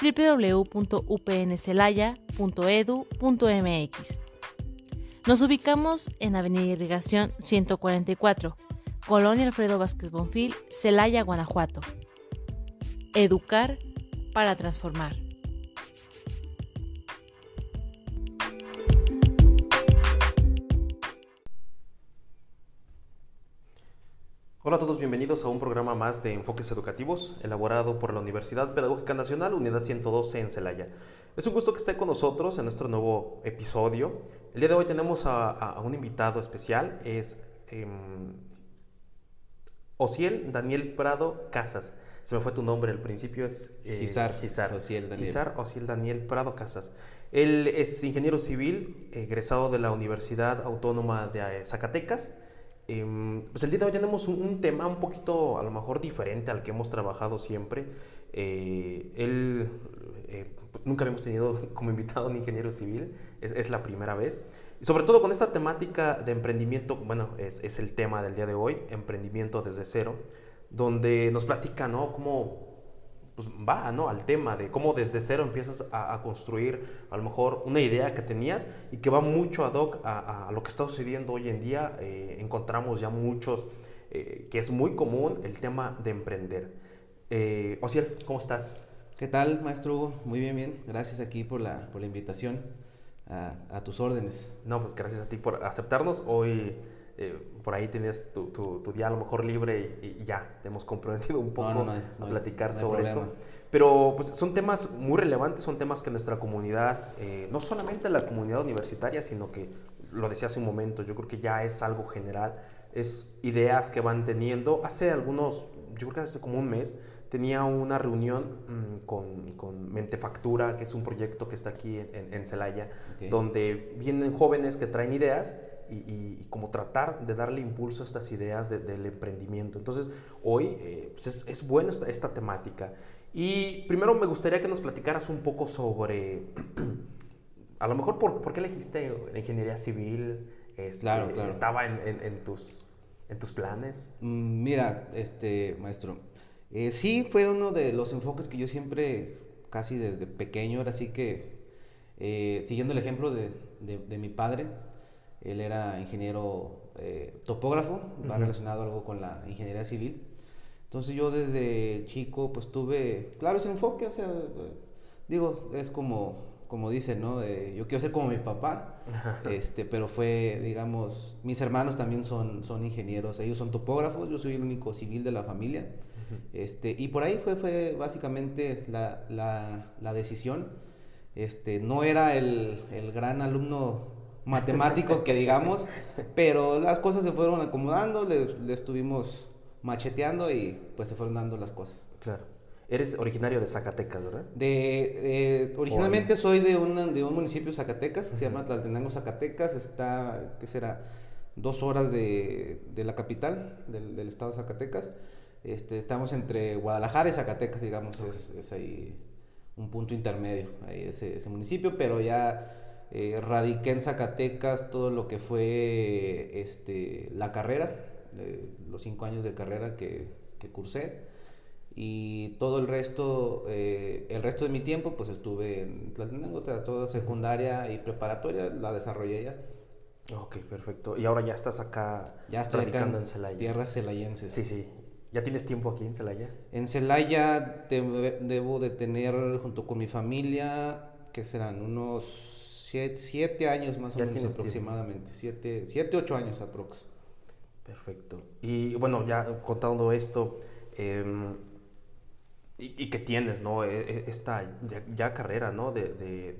www.upncelaya.edu.mx. Nos ubicamos en Avenida Irrigación 144, Colonia Alfredo Vázquez Bonfil, Celaya, Guanajuato. Educar para transformar. Hola a todos, bienvenidos a un programa más de Enfoques Educativos, elaborado por la Universidad Pedagógica Nacional, Unidad 112 en Celaya. Es un gusto que esté con nosotros en nuestro nuevo episodio. El día de hoy tenemos a, un invitado especial, es eh, Ociel Daniel Prado Casas. Se me fue tu nombre al principio, es eh, Gizar, Gizar Ociel Daniel. Gizar Ociel Daniel Prado Casas. Él es ingeniero civil, egresado de la Universidad Autónoma de Zacatecas Em, pues el día de hoy tenemos un, tema un poquito a lo mejor diferente al que hemos trabajado siempre. Eh, él, eh, nunca habíamos tenido como invitado un ingeniero civil, es, es, la primera vez. Y sobre todo con esta temática de emprendimiento, bueno, es, es, el tema del día de hoy, emprendimiento desde cero, donde nos platica, ¿no? Cómo pues va ¿no? al tema de cómo desde cero empiezas a, construir a lo mejor una idea que tenías y que va mucho ad hoc a, lo que está sucediendo hoy en día. Eh, encontramos ya muchos, eh, que es muy común el tema de emprender. Eh, Ociel, ¿cómo estás? ¿Qué tal, maestro Hugo? Muy bien, bien. Gracias aquí por la, por la invitación. A, a tus órdenes. No, pues gracias a ti por aceptarnos. Hoy eh, por ahí tenías tu, tu, día a lo mejor libre y, ya, te hemos comprometido un poco a platicar sobre esto. Pero pues, son temas muy relevantes, son temas que nuestra comunidad, eh, no solamente la comunidad universitaria, sino que, lo decía hace un momento, yo creo que ya es algo general, es ideas que van teniendo. Hace algunos, yo creo que hace como un mes, tenía una reunión mm, con, con, Mentefactura, que es un proyecto que está aquí en, en Celaya, donde vienen jóvenes que traen ideas y, como tratar de darle impulso a estas ideas del emprendimiento. Entonces, hoy eh, pues es, es, buena esta, temática. Y primero me gustaría que nos platicaras un poco sobre, a lo mejor, ¿por, por qué elegiste la ingeniería civil? Este, claro, claro. ¿Estaba en, en, tus, en tus planes? Mm, mira, este, maestro, eh, sí fue uno de los enfoques que yo siempre, casi desde pequeño, era así que, eh, siguiendo el ejemplo de, de, de mi padre, él era ingeniero eh, topógrafo, va relacionado algo con la ingeniería civil. Entonces yo desde chico pues tuve, claro, ese enfoque, o sea, digo, es como, como dicen, ¿no? yo quiero ser como mi papá, este, pero fue, digamos, mis hermanos también son, son ingenieros, ellos son topógrafos, yo soy el único civil de la familia. Este, y por ahí fue, fue básicamente la, la, la decisión. Este, no era el, el gran alumno matemático que digamos, pero las cosas se fueron acomodando, le, estuvimos macheteando y pues se fueron dando las cosas. Claro. Eres originario de Zacatecas, ¿verdad? De, eh, originalmente soy de, un de un municipio de Zacatecas, se llama Tlaltenango, Zacatecas, está, ¿qué será? Dos horas de, de la capital del, del, estado de Zacatecas. Este, estamos entre Guadalajara y Zacatecas, digamos, es, es, ahí un punto intermedio, ahí ese, ese municipio, pero ya eh, radiqué en Zacatecas todo lo que fue este, la carrera, los cinco años de carrera que, que cursé. Y todo el resto, eh, el resto de mi tiempo, pues estuve en Tlaltenango, toda secundaria y preparatoria, la desarrollé ya. Ok, perfecto. Y ahora ya estás acá ya estoy acá en, Celaya. Tierras celayenses. Sí, sí. ¿Ya tienes tiempo aquí en Celaya? En Celaya debo de tener, junto con mi familia, que serán unos Siete, años más o menos aproximadamente. Siete, siete, ocho años aprox. Perfecto. Y bueno, ya contando esto, em, y, que tienes, ¿no? E, e, esta ya, carrera, ¿no? De,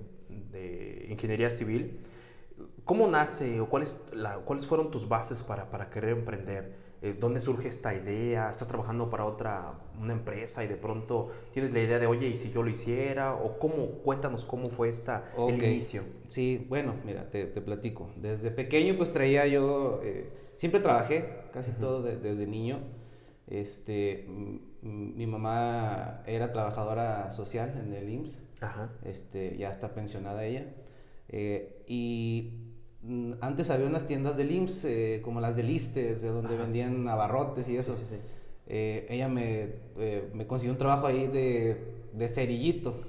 de, ingeniería civil. ¿Cómo nace o cuáles, la, cuáles fueron tus bases para, para querer emprender? Eh, ¿dónde surge esta idea? ¿Estás trabajando para otra, una empresa y de pronto tienes la idea de, oye, ¿y si yo lo hiciera? ¿O cómo? Cuéntanos cómo fue esta, el inicio. Sí, bueno, mira, te, platico. Desde pequeño pues traía yo, eh, siempre trabajé, casi todo desde niño. Este, mi mamá era trabajadora social en el IMSS. Ajá. Este, ya está pensionada ella. Eh, y antes había unas tiendas de IMSS, eh, como las de Listes, de donde vendían abarrotes y eso. Eh, ella me, eh, me, consiguió un trabajo ahí de, de cerillito,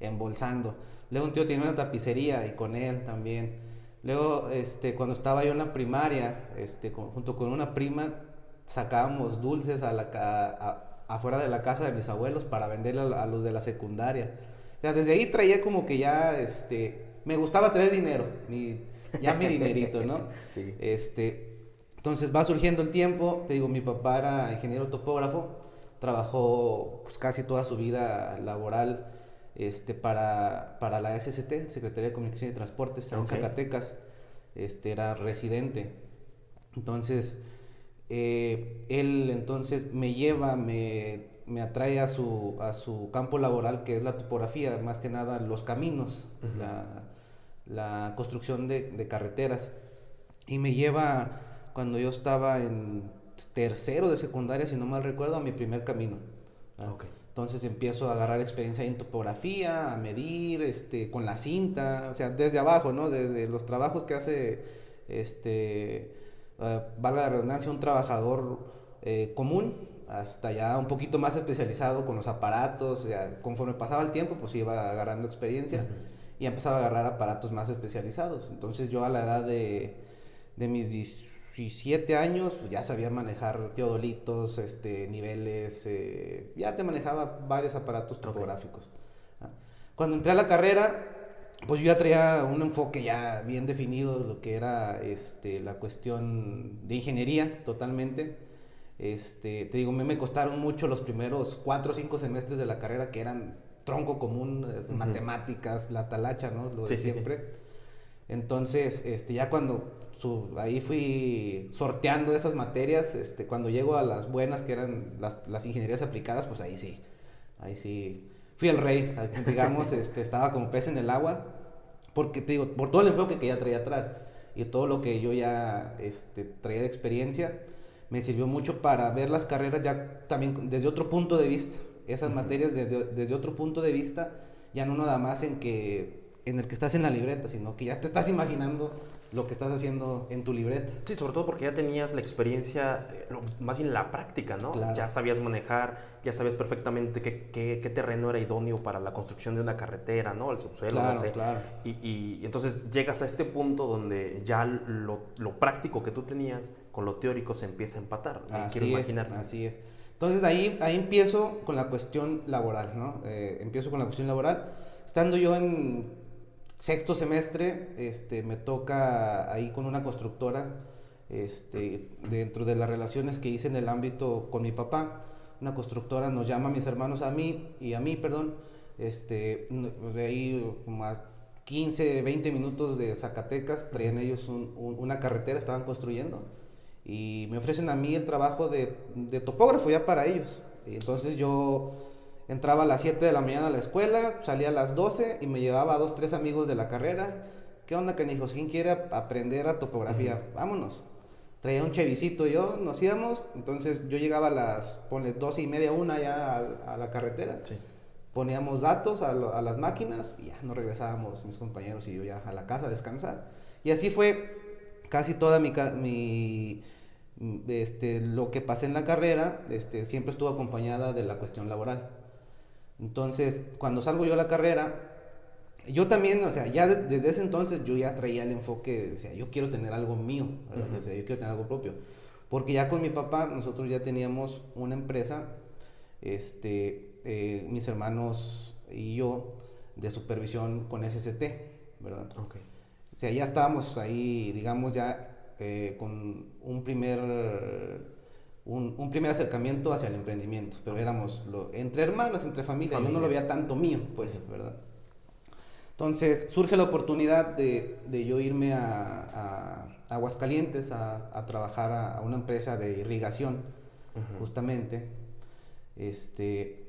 embolsando. Luego un tío tiene una tapicería y con él también. Luego, este, cuando estaba yo en la primaria, este, junto con una prima, sacábamos dulces a la, afuera de la casa de mis abuelos para venderle a, los de la secundaria. O sea, desde ahí traía como que ya, este, me gustaba traer dinero. Mi, ya mi dinerito, ¿no? Sí. Este, entonces va surgiendo el tiempo, te digo, mi papá era ingeniero topógrafo, trabajó pues, casi toda su vida laboral este, para, para la SST, Secretaría de Comunicación y Transportes, en Zacatecas, este, era residente. Entonces, eh, él entonces me lleva, me, me, atrae a su, a su campo laboral, que es la topografía, más que nada los caminos, la la construcción de, carreteras. Y me lleva, cuando yo estaba en tercero de secundaria, si no mal recuerdo, a mi primer camino. Entonces empiezo a agarrar experiencia en topografía, a medir, este, con la cinta, o sea, desde abajo, ¿no? Desde los trabajos que hace, este, uh, valga la redundancia, un trabajador eh, común, hasta ya un poquito más especializado con los aparatos, conforme pasaba el tiempo, pues iba agarrando experiencia y empezaba a agarrar aparatos más especializados. Entonces yo a la edad de, de mis 17 años pues ya sabía manejar teodolitos, este, niveles, eh, ya te manejaba varios aparatos topográficos. Cuando entré a la carrera, pues yo ya traía un enfoque ya bien definido de lo que era este, la cuestión de ingeniería totalmente. Este, te digo, me, me costaron mucho los primeros cuatro o cinco semestres de la carrera que eran tronco común, matemáticas, la talacha, ¿no? Lo de siempre. Entonces, este, ya cuando ahí fui sorteando esas materias, este, cuando llego a las buenas, que eran las, las ingenierías aplicadas, pues ahí sí, ahí sí, fui el rey, digamos, este, estaba como pez en el agua, porque te digo, por todo el enfoque que ya traía atrás y todo lo que yo ya este, traía de experiencia, me sirvió mucho para ver las carreras ya también desde otro punto de vista esas materias desde, desde, otro punto de vista, ya no nada más en que en el que estás en la libreta, sino que ya te estás imaginando lo que estás haciendo en tu libreta. Sí, sobre todo porque ya tenías la experiencia, eh, más bien la práctica, ¿no? Ya sabías manejar, ya sabías perfectamente qué, qué, terreno era idóneo para la construcción de una carretera, ¿no? El subsuelo, claro, no sé. Claro. Y, y, entonces llegas a este punto donde ya lo, lo, práctico que tú tenías con lo teórico se empieza a empatar. Así es, así es. Entonces ahí, ahí empiezo con la cuestión laboral, ¿no? Eh, empiezo con la cuestión laboral. Estando yo en sexto semestre, este, me toca ahí con una constructora, este, dentro de las relaciones que hice en el ámbito con mi papá, una constructora nos llama a mis hermanos a mí y a mí, perdón, este, de ahí como a 15, 20 minutos de Zacatecas, traían ellos una carretera, estaban construyendo y me ofrecen a mí el trabajo de, de topógrafo ya para ellos. Y entonces yo entraba a las 7 de la mañana a la escuela, salía a las 12 y me llevaba a dos, tres amigos de la carrera. ¿Qué onda, canijos? ¿Quién quiere aprender a topografía? Vámonos. Traía un chevisito yo, nos íbamos. Entonces yo llegaba a las, ponle, 12 y media, una ya a, la carretera. Poníamos datos a, a, las máquinas y ya nos regresábamos mis compañeros y yo ya a la casa a descansar. Y así fue casi toda mi, mi este, lo que pasé en la carrera, este, siempre estuvo acompañada de la cuestión laboral. Entonces, cuando salgo yo a la carrera, yo también, o sea, ya desde ese entonces yo ya traía el enfoque, o sea, yo quiero tener algo mío, o sea, yo quiero tener algo propio. Porque ya con mi papá, nosotros ya teníamos una empresa, este, eh, mis hermanos y yo, de supervisión con SST, ¿verdad? Okay. O sea, ya estábamos ahí, digamos, ya eh, con un primer, un, primer acercamiento hacia el emprendimiento, pero éramos entre hermanos, entre familia, yo no lo veía tanto mío, pues, ¿verdad? Entonces surge la oportunidad de, de yo irme a, a Aguascalientes a, a trabajar a, una empresa de irrigación, justamente. Este,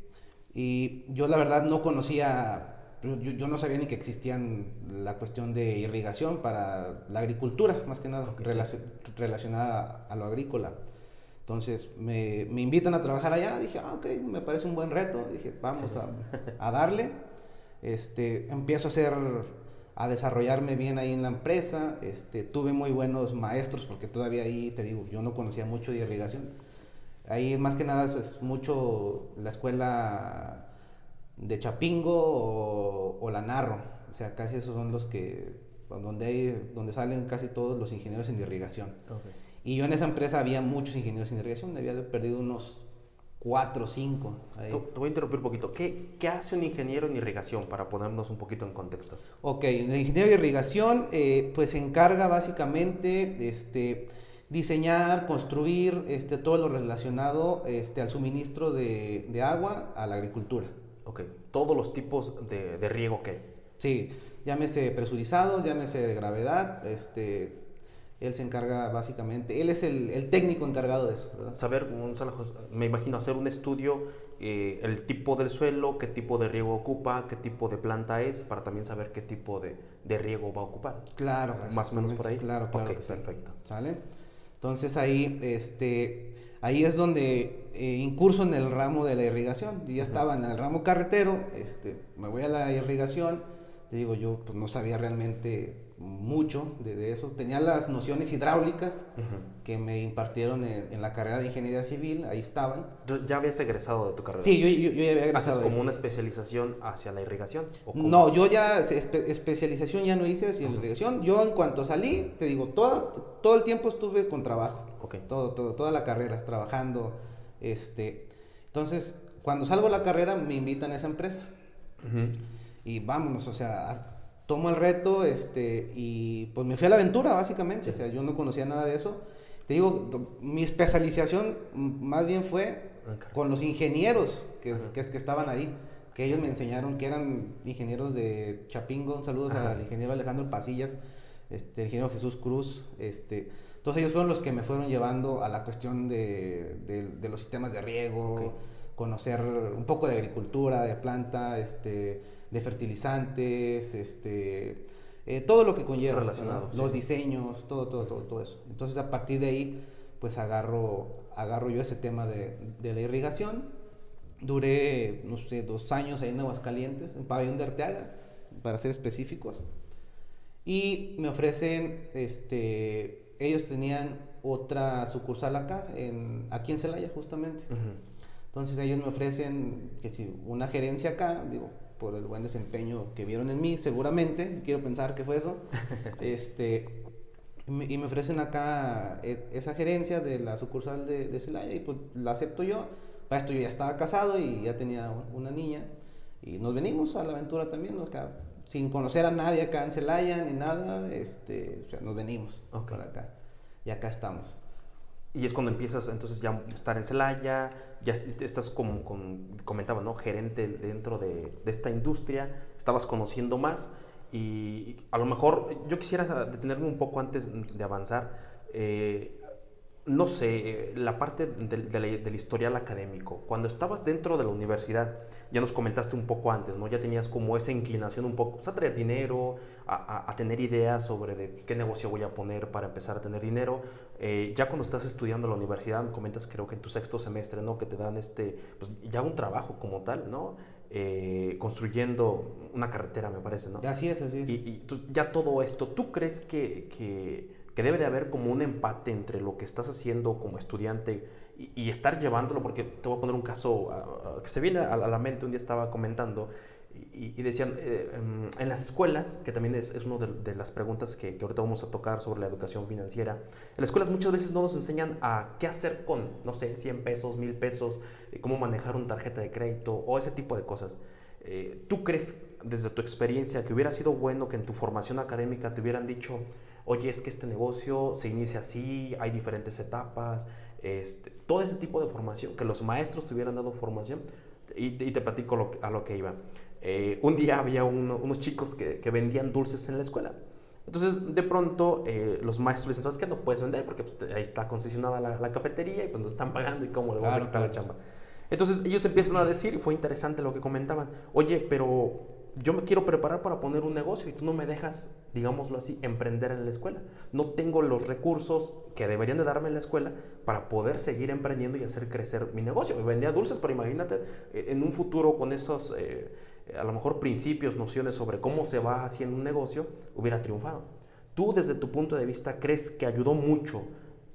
y yo la verdad no conocía yo, yo, no sabía ni que existían la cuestión de irrigación para la agricultura, más que nada, relacionada a, lo agrícola. Entonces me, me, invitan a trabajar allá, dije, ah, ok, me parece un buen reto, dije, vamos a, a, darle. Este, empiezo a hacer, a desarrollarme bien ahí en la empresa, este, tuve muy buenos maestros, porque todavía ahí, te digo, yo no conocía mucho de irrigación. Ahí más que nada es mucho la escuela de Chapingo o, la Narro. O sea, casi esos son los que, donde, hay, donde salen casi todos los ingenieros en irrigación. Y yo en esa empresa había muchos ingenieros en irrigación, había perdido unos cuatro o cinco. Te, voy a interrumpir un poquito. ¿Qué, ¿Qué, hace un ingeniero en irrigación para ponernos un poquito en contexto? Ok, el ingeniero de irrigación eh, pues se encarga básicamente este, diseñar, construir este, todo lo relacionado este, al suministro de, de agua a la agricultura. Ok, todos los tipos de, de riego que Sí, llámese presurizados, llámese de gravedad, este, él se encarga básicamente, él es el, el técnico encargado de eso. Saber, me imagino hacer un estudio, eh, el tipo del suelo, qué tipo de riego ocupa, qué tipo de planta es, para también saber qué tipo de, de riego va a ocupar. Claro, más o menos por ahí. Claro, claro. Ok, perfecto. ¿Sale? Entonces ahí, este, ahí es donde eh, incurso en el ramo de la irrigación. Yo ya estaba en el ramo carretero, este, me voy a la irrigación, te digo, yo pues, no sabía realmente mucho de, eso. Tenía las nociones hidráulicas que me impartieron en, la carrera de ingeniería civil, ahí estaban. ¿Ya habías egresado de tu carrera? Sí, yo, yo, ya había egresado. ¿Haces como una especialización hacia la irrigación? no, yo ya, especialización ya no hice hacia la irrigación. Yo en cuanto salí, te digo, todo, todo el tiempo estuve con trabajo. Todo, todo, toda la carrera, trabajando. Este, entonces, cuando salgo de la carrera, me invitan a esa empresa. Y vámonos, o sea, tomo el reto este, y pues me fui a la aventura, básicamente. O sea, yo no conocía nada de eso. Te digo, mi especialización más bien fue con los ingenieros que, que, estaban ahí, que ellos me enseñaron que eran ingenieros de Chapingo. Saludos al ingeniero Alejandro Pasillas, este, el ingeniero Jesús Cruz. Este, entonces ellos fueron los que me fueron llevando a la cuestión de, de, los sistemas de riego, conocer un poco de agricultura, de planta, este, de fertilizantes, este, eh, todo lo que conlleva. Relacionado. Los diseños, todo, todo, todo, todo eso. Entonces a partir de ahí, pues agarro, agarro yo ese tema de, de la irrigación. Duré, no sé, dos años ahí en Aguascalientes, en Pabellón de Arteaga, para ser específicos. Y me ofrecen, este, ellos tenían otra sucursal acá, en, aquí en Celaya justamente. Entonces ellos me ofrecen que si una gerencia acá, digo, por el buen desempeño que vieron en mí, seguramente, quiero pensar que fue eso, este, y me ofrecen acá e, esa gerencia de la sucursal de, de, Celaya y pues la acepto yo. Para esto yo ya estaba casado y ya tenía una niña y nos venimos a la aventura también, acá sin conocer a nadie acá en Celaya ni nada, este, nos venimos para acá. Y acá estamos. Y es cuando empiezas entonces ya a estar en Celaya, ya estás como, comentaba, ¿no? Gerente dentro de, de, esta industria, estabas conociendo más y a lo mejor yo quisiera detenerme un poco antes de avanzar. Eh, no sé, la parte del historial académico, cuando estabas dentro de la universidad, ya nos comentaste un poco antes, ¿no? Ya tenías como esa inclinación un poco pues, a traer dinero, a, tener ideas sobre de qué negocio voy a poner para empezar a tener dinero. Eh, ya cuando estás estudiando en la universidad, comentas creo que en tu sexto semestre, ¿no? Que te dan este, pues ya un trabajo como tal, ¿no? Eh, construyendo una carretera, me parece, ¿no? Así es, así es. Y, ya todo esto, ¿tú crees que, que que debe de haber como un empate entre lo que estás haciendo como estudiante y, estar llevándolo, porque te voy a poner un caso que se viene a, la mente, un día estaba comentando y, decían, eh, em, en las escuelas, que también es, es una de, las preguntas que, que, ahorita vamos a tocar sobre la educación financiera, en las escuelas muchas veces no nos enseñan a qué hacer con, no sé, 100 pesos, 1000 pesos, eh, cómo manejar una tarjeta de crédito o ese tipo de cosas. Eh, ¿Tú crees, desde tu experiencia, que hubiera sido bueno que en tu formación académica te hubieran dicho, oye, es que este negocio se inicia así, hay diferentes etapas, este, todo ese tipo de formación, que los maestros te hubieran dado formación, y, te platico a lo que iba. eh, un día había unos chicos que, que, vendían dulces en la escuela. Entonces, de pronto, eh, los maestros dicen, ¿sabes qué? No puedes vender porque pues, ahí está concesionada la, cafetería y pues nos están pagando y cómo le vamos a quitar la chamba. Entonces, ellos empiezan a decir, y fue interesante lo que comentaban, oye, pero yo me quiero preparar para poner un negocio y tú no me dejas, digámoslo así, emprender en la escuela. No tengo los recursos que deberían de darme en la escuela para poder seguir emprendiendo y hacer crecer mi negocio. Vendía dulces, pero imagínate eh, en un futuro con esos, eh, a lo mejor principios, nociones sobre cómo se va haciendo un negocio, hubiera triunfado. Tú desde tu punto de vista crees que ayudó mucho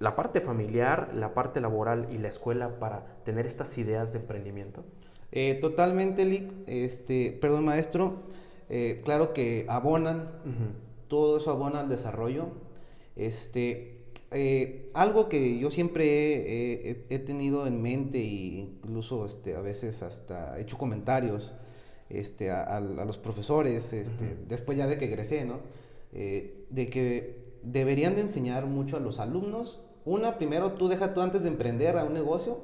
la parte familiar, la parte laboral y la escuela para tener estas ideas de emprendimiento? Eh, totalmente, Lick. Este, perdón, maestro. Eh, claro que abonan, todo eso abona al desarrollo. Este, eh, algo que yo siempre he, tenido en mente e incluso este, a veces hasta he hecho comentarios este, a, los profesores, este, después ya de que egresé, ¿no? de que deberían de enseñar mucho a los alumnos. Una, primero, tú deja tú antes de emprender a un negocio,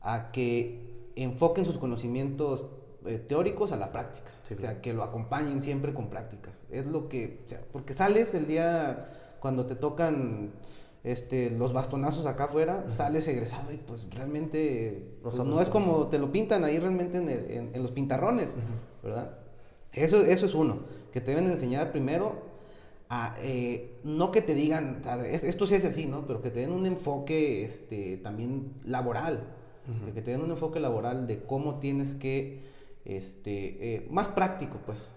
a que enfoquen sus conocimientos eh, teóricos a la práctica. o sea, que lo acompañen siempre con prácticas. Es lo que, o sea, porque sales el día cuando te tocan este, los bastonazos acá afuera, sales egresado y pues realmente pues, no es como te lo pintan ahí realmente en, los pintarrones, ¿verdad? Eso, eso es uno, que te deben enseñar primero a, eh, no que te digan, esto sí es así, ¿no? Pero que te den un enfoque este, también laboral de que te den un enfoque laboral de cómo tienes que, este, eh, más práctico, pues.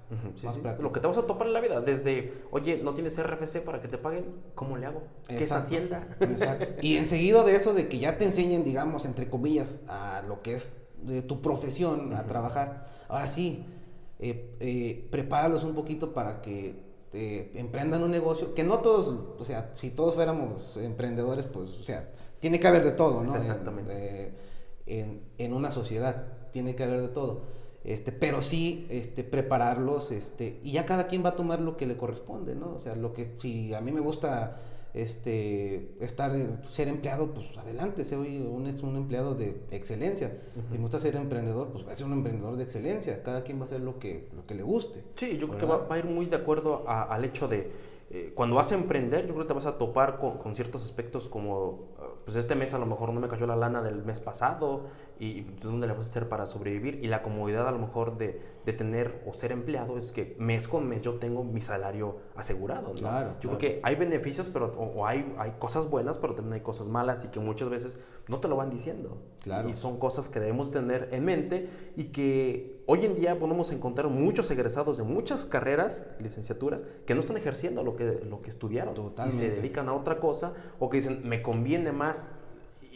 más práctico. Lo que te vas a topar en la vida, desde, oye, no tienes RFC para que te paguen, ¿cómo le hago? ¿Qué es Hacienda? Exacto. Y enseguida de eso, de que ya te enseñen, digamos, entre comillas, a lo que es de tu profesión, a trabajar. Ahora sí, eh, eh, prepáralos un poquito para que emprendan un negocio, que no todos, o sea, si todos fuéramos emprendedores, pues, o sea, tiene que haber de todo, ¿no? Exactamente en, una sociedad, tiene que haber de todo. Este, pero sí este, prepararlos este, y ya cada quien va a tomar lo que le corresponde, ¿no? O sea, lo que si a mí me gusta este, estar, ser empleado, pues adelante, soy un, un empleado de excelencia. Si me gusta ser emprendedor, pues va a ser un emprendedor de excelencia. Cada quien va a hacer lo que, lo que le guste. Sí, yo creo que va, a ir muy de acuerdo al hecho de eh, cuando vas a emprender, yo creo que te vas a topar con, con ciertos aspectos como, ah, pues este mes a lo mejor no me cayó la lana del mes pasado y, dónde le vas a hacer para sobrevivir y la comodidad a lo mejor de, de, tener o ser empleado es que mes con mes yo tengo mi salario asegurado. ¿no? Claro, yo creo que hay beneficios pero, o, hay, hay cosas buenas, pero también hay cosas malas y que muchas veces no te lo van diciendo. Claro. Y son cosas que debemos tener en mente y que hoy en día podemos encontrar muchos egresados de muchas carreras, licenciaturas, que no están ejerciendo lo que, lo que estudiaron Totalmente. y se dedican a otra cosa o que dicen, me conviene más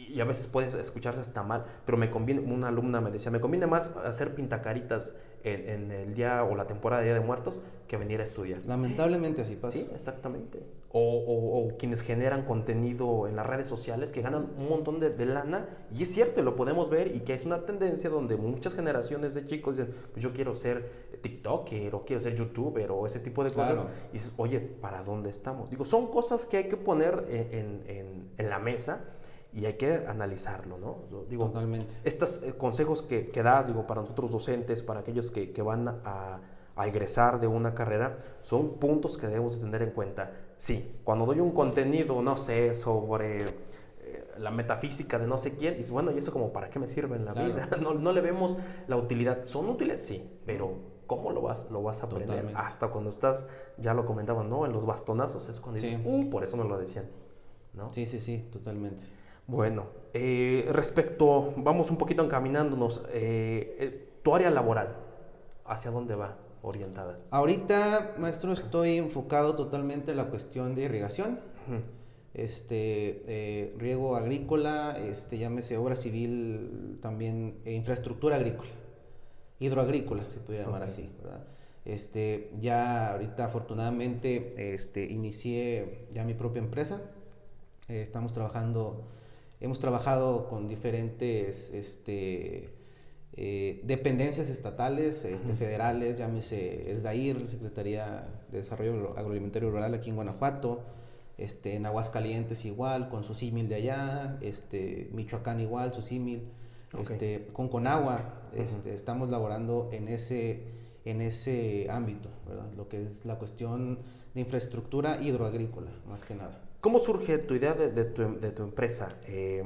y a veces puedes escucharse hasta mal, pero me conviene, una alumna me decía, me conviene más hacer pintacaritas en, el día o la temporada de Día de Muertos que venir a estudiar. Lamentablemente así pasa. Sí, exactamente. O, quienes generan contenido en las redes sociales que ganan un montón de, lana, y es cierto, lo podemos ver, y que es una tendencia donde muchas generaciones de chicos dicen, pues yo quiero ser TikToker, o quiero ser YouTuber, o ese tipo de cosas, y dices, oye, ¿para dónde estamos? Digo, son cosas que hay que poner en, en, en la mesa y hay que analizarlo, ¿no? Digo, Totalmente. Estos eh, consejos que, que, das, digo, para nosotros docentes, para aquellos que, que van a, a, egresar de una carrera, son puntos que debemos de tener en cuenta. Sí, cuando doy un contenido, no sé, sobre eh, la metafísica de no sé quién, y bueno, ¿y eso como para qué me sirve en la vida? No, no, le vemos la utilidad. ¿Son útiles? Sí, pero ¿cómo lo vas, lo vas a aprender? Hasta cuando estás, ya lo comentaba, ¿no? En los bastonazos es cuando dices, uh, por eso me lo decían. ¿no? Sí, sí, sí, totalmente. Bueno, eh, respecto, vamos un poquito encaminándonos, eh, eh, tu área laboral, ¿hacia dónde va orientada? Ahorita, maestro, estoy enfocado totalmente en la cuestión de irrigación. Este, riego agrícola, este, llámese obra civil, también infraestructura agrícola, hidroagrícola, se puede llamar así, Este, ya ahorita afortunadamente este, inicié ya mi propia empresa. estamos trabajando Hemos trabajado con diferentes este, eh, dependencias estatales, este, federales, llámese SDAIR, Secretaría de Desarrollo Agroalimentario Rural aquí en Guanajuato, este, en Aguascalientes igual, con su símil de allá, este, Michoacán igual, su símil. Este, con Conagua este, estamos laborando en ese, en ese ámbito, ¿verdad? lo que es la cuestión de infraestructura hidroagrícola, más que nada. ¿Cómo surge tu idea de, tu, de tu, empresa? Eh,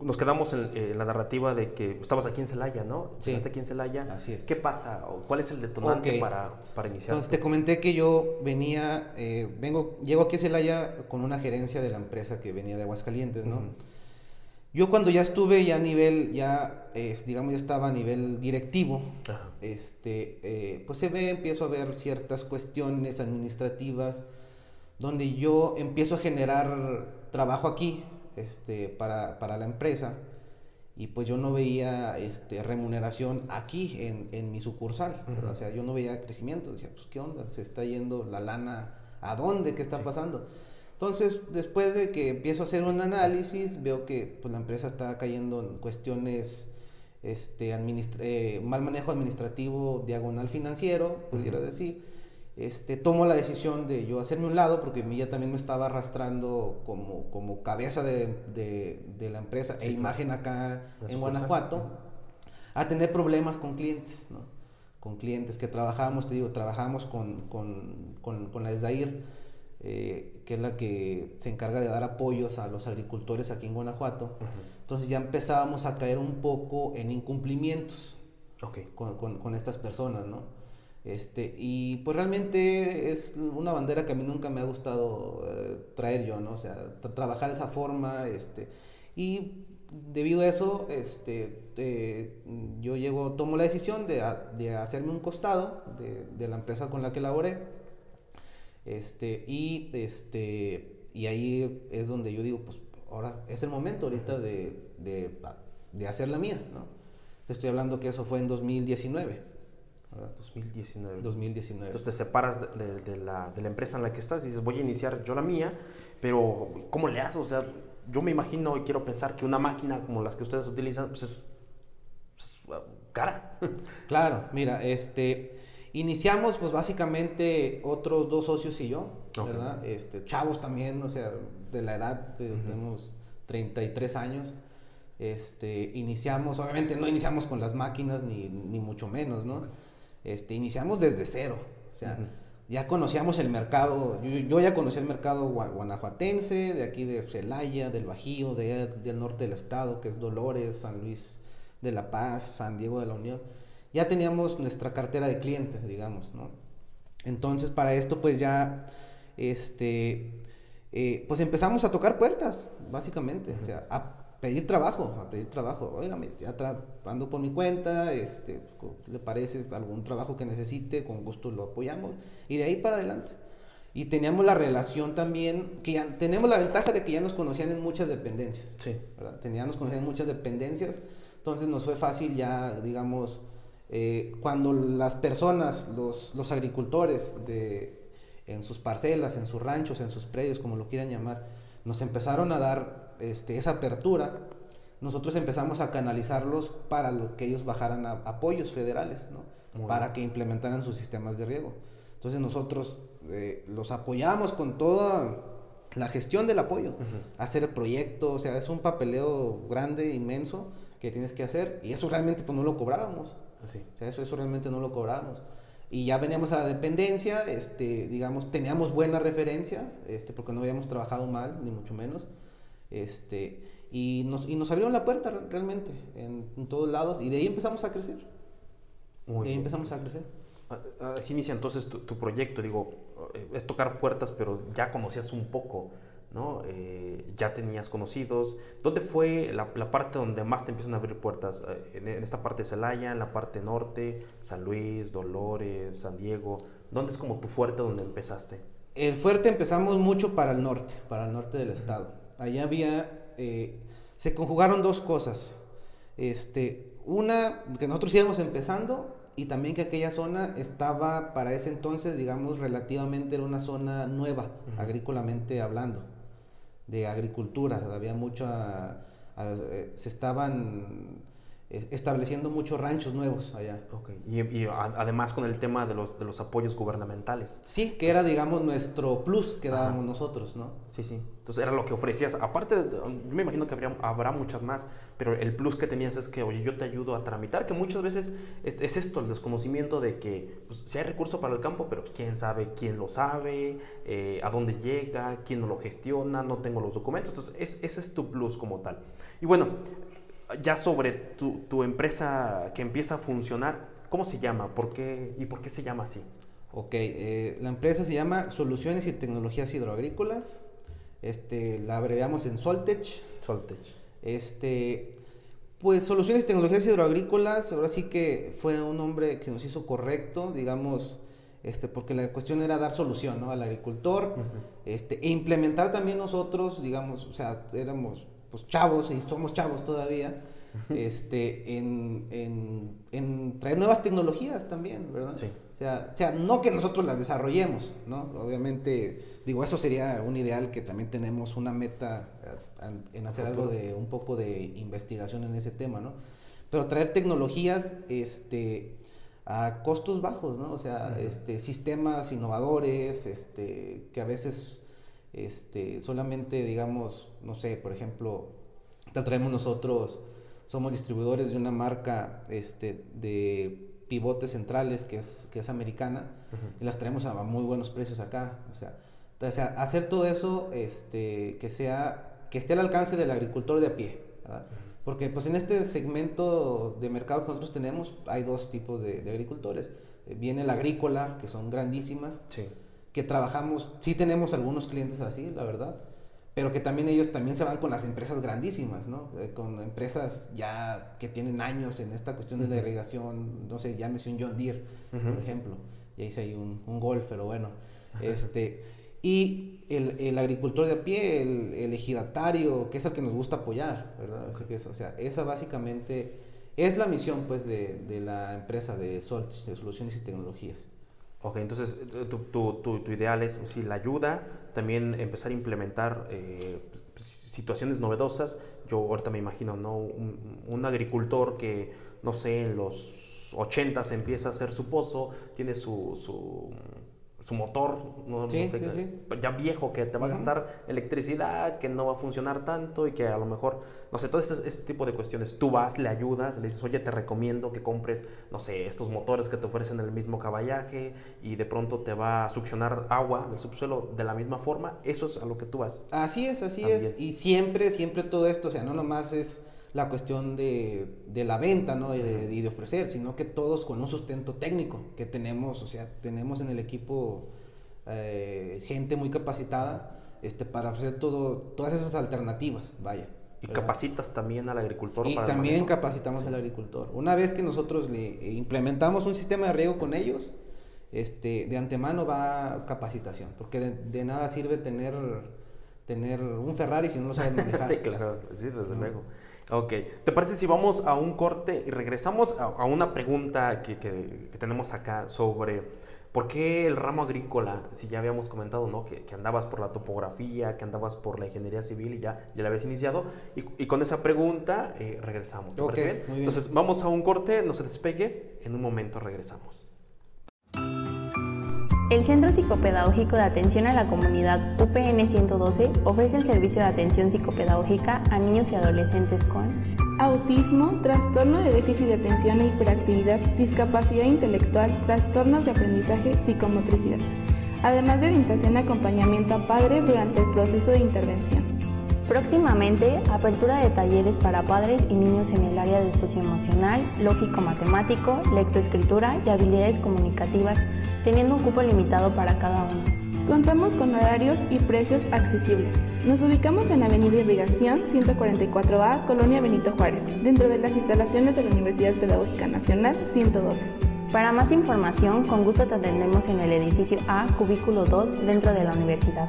nos quedamos en, la narrativa de que estabas aquí en Celaya, ¿no? Sí. aquí en Celaya. Así es. ¿Qué pasa? ¿Cuál es el detonante para, para, iniciar? Entonces te comenté que yo venía, eh, vengo, llego aquí a Celaya con una gerencia de la empresa que venía de Aguascalientes, ¿no? Yo cuando ya estuve ya a nivel, ya, digamos, ya estaba a nivel directivo, este, eh, pues se ve, empiezo a ver ciertas cuestiones administrativas donde yo empiezo a generar trabajo aquí, este, para, para, la empresa. Y pues yo no veía este, remuneración aquí en, en mi sucursal, o sea, yo no veía crecimiento, decía, pues qué onda, se está yendo la lana, ¿a dónde? ¿Qué está pasando? Entonces, después de que empiezo a hacer un análisis, veo que pues, la empresa está cayendo en cuestiones, este, eh, mal manejo administrativo, diagonal financiero, pudiera decir, este, tomo la decisión de yo hacerme un lado porque ya también me estaba arrastrando como, como cabeza de, de, la empresa e imagen acá en Guanajuato a tener problemas con clientes, ¿no? con clientes que trabajábamos, te digo, trabajamos con, con, con, con la ESDAIR, eh, que es la que se encarga de dar apoyos a los agricultores aquí en Guanajuato. Entonces ya empezábamos a caer un poco en incumplimientos con, con estas personas, ¿no? Este, y pues realmente es una bandera que a mí nunca me ha gustado eh, traer yo, ¿no? O sea, trabajar de esa forma, este, y debido a eso, este, eh, yo llego, tomo la decisión de, de hacerme un costado de, de, la empresa con la que laboré, este, y, este, y ahí es donde yo digo, pues ahora es el momento ahorita de, de, de hacer la mía, ¿no? Te estoy hablando que eso fue en 2019. 2019. 2019. Entonces te separas de, la, de, la, empresa en la que estás y dices, voy a iniciar yo la mía, pero ¿cómo le haces? O sea, yo me imagino y quiero pensar que una máquina como las que ustedes utilizan, pues es, uh, cara. Claro, mira, este, iniciamos pues básicamente otros dos socios y yo, ¿verdad? Este, chavos también, o sea, de la edad, tenemos 33 años. Este, iniciamos, obviamente no iniciamos con las máquinas ni, ni mucho menos, ¿no? Este, iniciamos desde cero. O sea, ya conocíamos el mercado, yo, ya conocí el mercado guanajuatense, de aquí de Celaya, del Bajío, de, del norte del estado, que es Dolores, San Luis de la Paz, San Diego de la Unión. Ya teníamos nuestra cartera de clientes, digamos, ¿no? Entonces, para esto, pues ya, este, eh, pues empezamos a tocar puertas, básicamente. O sea, a, pedir trabajo, a pedir trabajo. Óigame, ya ando por mi cuenta, este, ¿le parece algún trabajo que necesite? Con gusto lo apoyamos. Y de ahí para adelante. Y teníamos la relación también, que ya tenemos la ventaja de que ya nos conocían en muchas dependencias. Sí. ¿verdad? Teníamos conocían en muchas dependencias, entonces nos fue fácil ya, digamos, eh, cuando las personas, los, los agricultores de, en sus parcelas, en sus ranchos, en sus predios, como lo quieran llamar, nos empezaron a dar este, esa apertura, nosotros empezamos a canalizarlos para que ellos bajaran a, apoyos federales, ¿no? para que implementaran sus sistemas de riego. Entonces nosotros eh, los apoyamos con toda la gestión del apoyo, hacer el proyecto, o sea, es un papeleo grande, inmenso que tienes que hacer y eso realmente pues no lo cobrábamos. O sea, eso, eso realmente no lo cobrábamos. Y ya veníamos a la dependencia, este, digamos, teníamos buena referencia, este, porque no habíamos trabajado mal, ni mucho menos. Este, y, nos, y nos abrieron la puerta realmente en, todos lados y de ahí empezamos a crecer. de ahí empezamos a crecer. Ah, ah, así inicia entonces tu, proyecto, digo, eh, es tocar puertas, pero ya conocías un poco, ¿no? Eh, ya tenías conocidos. ¿Dónde fue la, la, parte donde más te empiezan a abrir puertas? Eh, en, en, esta parte de Celaya, en la parte norte, San Luis, Dolores, San Diego. ¿Dónde es como tu fuerte donde empezaste? El fuerte empezamos mucho para el norte, para el norte del estado allá había, eh, se conjugaron dos cosas. Este, una, que nosotros íbamos empezando y también que aquella zona estaba para ese entonces, digamos, relativamente era una zona nueva, agrícolamente hablando, de agricultura. Había mucha, eh, se estaban estableciendo muchos ranchos nuevos allá. Okay. Y, además con el tema de los, de los apoyos gubernamentales. Sí, que era, digamos, nuestro plus que dábamos nosotros, ¿no? Sí, sí. Entonces era lo que ofrecías. Aparte, yo me imagino que habría, habrá muchas más, pero el plus que tenías es que, oye, yo te ayudo a tramitar, que muchas veces es, es esto, el desconocimiento de que pues, si hay recurso para el campo, pero pues, quién sabe quién lo sabe, eh, a dónde llega, quién no lo gestiona, no tengo los documentos. Entonces, es, ese es tu plus como tal. Y bueno, ya sobre tu, empresa que empieza a funcionar, ¿cómo se llama? ¿Por qué, ¿Y por qué se llama así? Ok, eh, la empresa se llama Soluciones y Tecnologías Hidroagrícolas. Este, la abreviamos en Soltech. Soltech. Este, pues Soluciones y Tecnologías Hidroagrícolas, ahora sí que fue un nombre que nos hizo correcto, digamos, este, porque la cuestión era dar solución ¿no? al agricultor este, e implementar también nosotros, digamos, o sea, éramos pues chavos y somos chavos todavía, este, en, en, en, traer nuevas tecnologías también, ¿verdad? Sí. O sea, o sea, no que nosotros las desarrollemos, ¿no? Obviamente, digo, eso sería un ideal que también tenemos una meta eh, en hacer algo de un poco de investigación en ese tema, ¿no? Pero traer tecnologías, este, a costos bajos, ¿no? O sea, este, sistemas innovadores, este, que a veces este, solamente, digamos, no sé, por ejemplo, traemos nosotros, somos distribuidores de una marca este, de pivotes centrales que es, que es americana y las traemos a muy buenos precios acá. O sea, hacer todo eso este, que, sea, que esté al alcance del agricultor de a pie. Porque pues en este segmento de mercado que nosotros tenemos hay dos tipos de, de agricultores. Viene la agrícola, que son grandísimas. Sí que trabajamos, sí tenemos algunos clientes así, la verdad, pero que también ellos también se van con las empresas grandísimas, ¿no? Eh, con empresas ya que tienen años en esta cuestión de la irrigación, no sé, llámese un John Deere, por ejemplo, y ahí sí hay un, un Golf, pero bueno, este, y el, el, agricultor de a pie, el, el, ejidatario, que es el que nos gusta apoyar, ¿verdad? o sea, esa básicamente es la misión, pues, de, de la empresa de SOLT, de Soluciones y Tecnologías. Ok, entonces eh, tu, tu, tu, ideal es, si la ayuda, también empezar a implementar eh, situaciones novedosas. Yo ahorita me imagino, ¿no? Un, un, agricultor que, no sé, en los 80 empieza a hacer su pozo, tiene su, su su motor, no, sé, ya viejo, que te va a gastar electricidad, que no va a funcionar tanto y que a lo mejor, no sé, todo ese, tipo de cuestiones. Tú vas, le ayudas, le dices, oye, te recomiendo que compres, no sé, estos motores que te ofrecen el mismo caballaje y de pronto te va a succionar agua del subsuelo de la misma forma. Eso es a lo que tú vas. Así es, así es. Y siempre, siempre todo esto, o sea, no nomás es la cuestión de, de la venta ¿no? y, de, de, ofrecer, sino que todos con un sustento técnico que tenemos, o sea, tenemos en el equipo eh, gente muy capacitada este, para ofrecer todo, todas esas alternativas, vaya. Y capacitas también al agricultor. Y también capacitamos al agricultor. Una vez que nosotros le implementamos un sistema de riego con ellos, este, de antemano va capacitación, porque de, nada sirve tener, tener un Ferrari si no lo sabes manejar. sí, claro, sí, desde luego. Ok, ¿te parece si vamos a un corte y regresamos a, una pregunta que, tenemos acá sobre por qué el ramo agrícola, si ya habíamos comentado, ¿no? Que, andabas por la topografía, que andabas por la ingeniería civil y ya, ya la habías iniciado, y, con esa pregunta eh, regresamos. ¿Te parece bien? Entonces vamos a un corte, no se despegue, en un momento regresamos. El Centro Psicopedagógico de Atención a la Comunidad UPN 112 ofrece el servicio de atención psicopedagógica a niños y adolescentes con autismo, trastorno de déficit de atención e hiperactividad, discapacidad intelectual, trastornos de aprendizaje, psicomotricidad, además de orientación y acompañamiento a padres durante el proceso de intervención. Próximamente, apertura de talleres para padres y niños en el área de socioemocional, lógico-matemático, lectoescritura y habilidades comunicativas teniendo un cupo limitado para cada uno. Contamos con horarios y precios accesibles. Nos ubicamos en Avenida Irrigación 144A, Colonia Benito Juárez, dentro de las instalaciones de la Universidad Pedagógica Nacional 112. Para más información, con gusto te atendemos en el edificio A, cubículo 2, dentro de la universidad.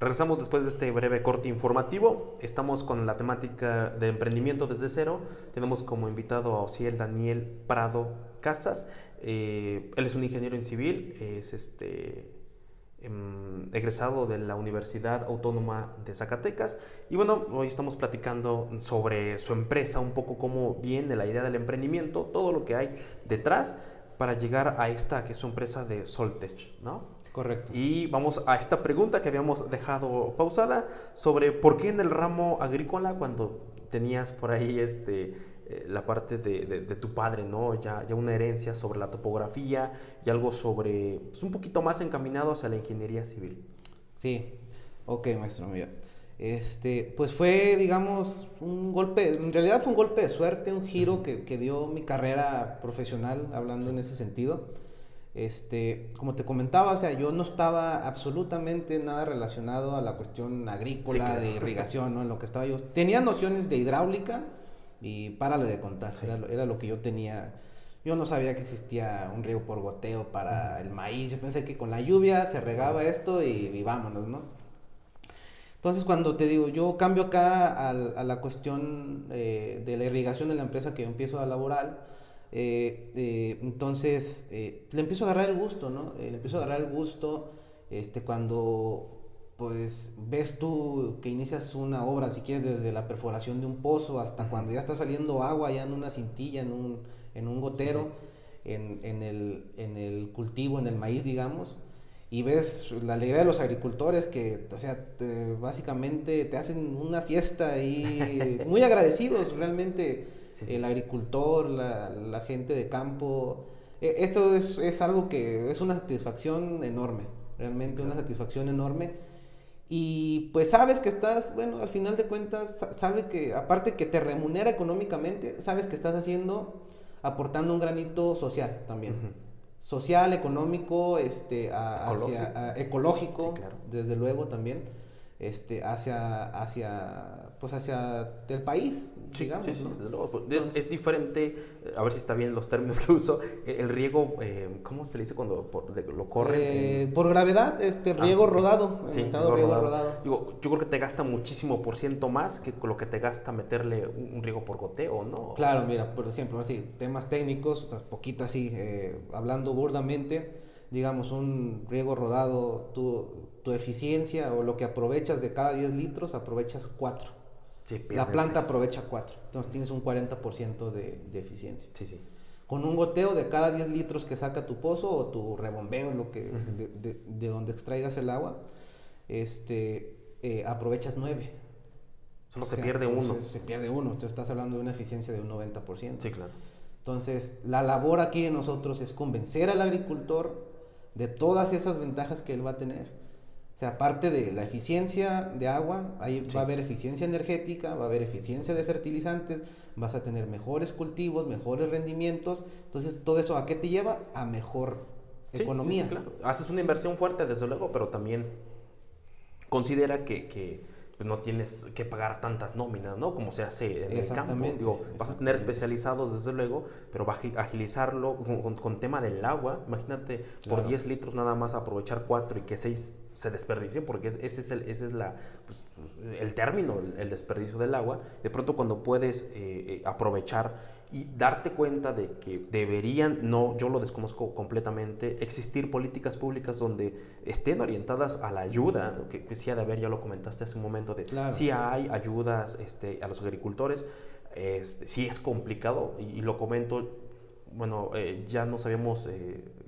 Regresamos después de este breve corte informativo. Estamos con la temática de emprendimiento desde cero. Tenemos como invitado a Ociel Daniel Prado Casas. Eh, él es un ingeniero en civil, es este, em, egresado de la Universidad Autónoma de Zacatecas. Y bueno, hoy estamos platicando sobre su empresa, un poco cómo viene la idea del emprendimiento, todo lo que hay detrás para llegar a esta que es su empresa de Soltech, ¿no? Correcto. Y vamos a esta pregunta que habíamos dejado pausada sobre por qué en el ramo agrícola cuando tenías por ahí este, eh, la parte de, de, tu padre, ¿no? Ya, ya una herencia sobre la topografía y algo sobre, pues un poquito más encaminado hacia la ingeniería civil. Sí, ok, maestro, mira. Este, pues fue, digamos, un golpe, en realidad fue un golpe de suerte, un giro que, que dio mi carrera profesional, hablando en ese sentido. Este, como te comentaba, o sea, yo no estaba absolutamente nada relacionado a la cuestión agrícola, de irrigación, ¿no? En lo que estaba yo. Tenía nociones de hidráulica y párale de contar, era, lo que yo tenía. Yo no sabía que existía un riego por goteo para el maíz. Yo pensé que con la lluvia se regaba esto y, vámonos, ¿no? Entonces, cuando te digo, yo cambio acá a, la cuestión eh, de la irrigación de la empresa que yo empiezo a laborar, eh, eh, entonces, eh, le empiezo a agarrar el gusto, ¿no? le empiezo a agarrar el gusto este, cuando, pues, ves tú que inicias una obra, si quieres, desde la perforación de un pozo hasta cuando ya está saliendo agua ya en una cintilla, en un, en un gotero, en, en, el, en el cultivo, en el maíz, digamos y ves la alegría de los agricultores que, o sea, básicamente te hacen una fiesta y muy agradecidos realmente el agricultor, la, la, gente de campo. E, eso es, es, algo que es una satisfacción enorme, realmente una satisfacción enorme. Y pues sabes que estás, bueno, al final de cuentas, sabes que aparte que te remunera económicamente, sabes que estás haciendo, aportando un granito social también. Social, ecológico, este, hacia, ecológico, desde luego también, este, hacia, hacia pues hacia el país, digamos. Sí, pues, es, diferente, a ver si está bien los términos que uso, el riego, eh, ¿cómo se le dice cuando lo corre? Eh, por gravedad, este ah, riego rodado. Sí, riego, rodado. Digo, yo creo que te gasta muchísimo por ciento más que lo que te gasta meterle un, riego por goteo, ¿no? Claro, mira, por ejemplo, así, temas técnicos, poquito así, eh, hablando burdamente, digamos, un riego rodado, tu, tu eficiencia o lo que aprovechas de cada 10 litros, aprovechas 4 la planta aprovecha 4. Entonces tienes un 40% de, de, eficiencia. Sí, sí. Con un goteo de cada 10 litros que saca tu pozo o tu rebombeo, lo que, de, de, donde extraigas el agua, este, eh, aprovechas 9. Solo se pierde uno. Se pierde uno. Entonces estás hablando de una eficiencia de un 90%. Sí, claro. Entonces, la labor aquí de nosotros es convencer al agricultor de todas esas ventajas que él va a tener sea, aparte de la eficiencia de agua, ahí va a haber eficiencia energética, va a haber eficiencia de fertilizantes, vas a tener mejores cultivos, mejores rendimientos. Entonces, todo eso a qué te lleva? A mejor economía. claro. Haces una inversión fuerte, desde luego, pero también considera que, pues, no tienes que pagar tantas nóminas, ¿no? Como se hace en el campo. Digo, vas a tener especializados, desde luego, pero va a agilizarlo con, tema del agua. Imagínate, por 10 litros nada más aprovechar 4 y que 6 se desperdicie, porque ese es el, ese es la, pues, el término, el, desperdicio del agua. De pronto cuando puedes eh, eh, aprovechar y darte cuenta de que deberían, no, yo lo desconozco completamente, existir políticas públicas donde estén orientadas a la ayuda, que, que sí ha de haber, ya lo comentaste hace un momento, de si hay ayudas este, a los agricultores, este, sí es complicado y, lo comento, bueno, eh, ya nos habíamos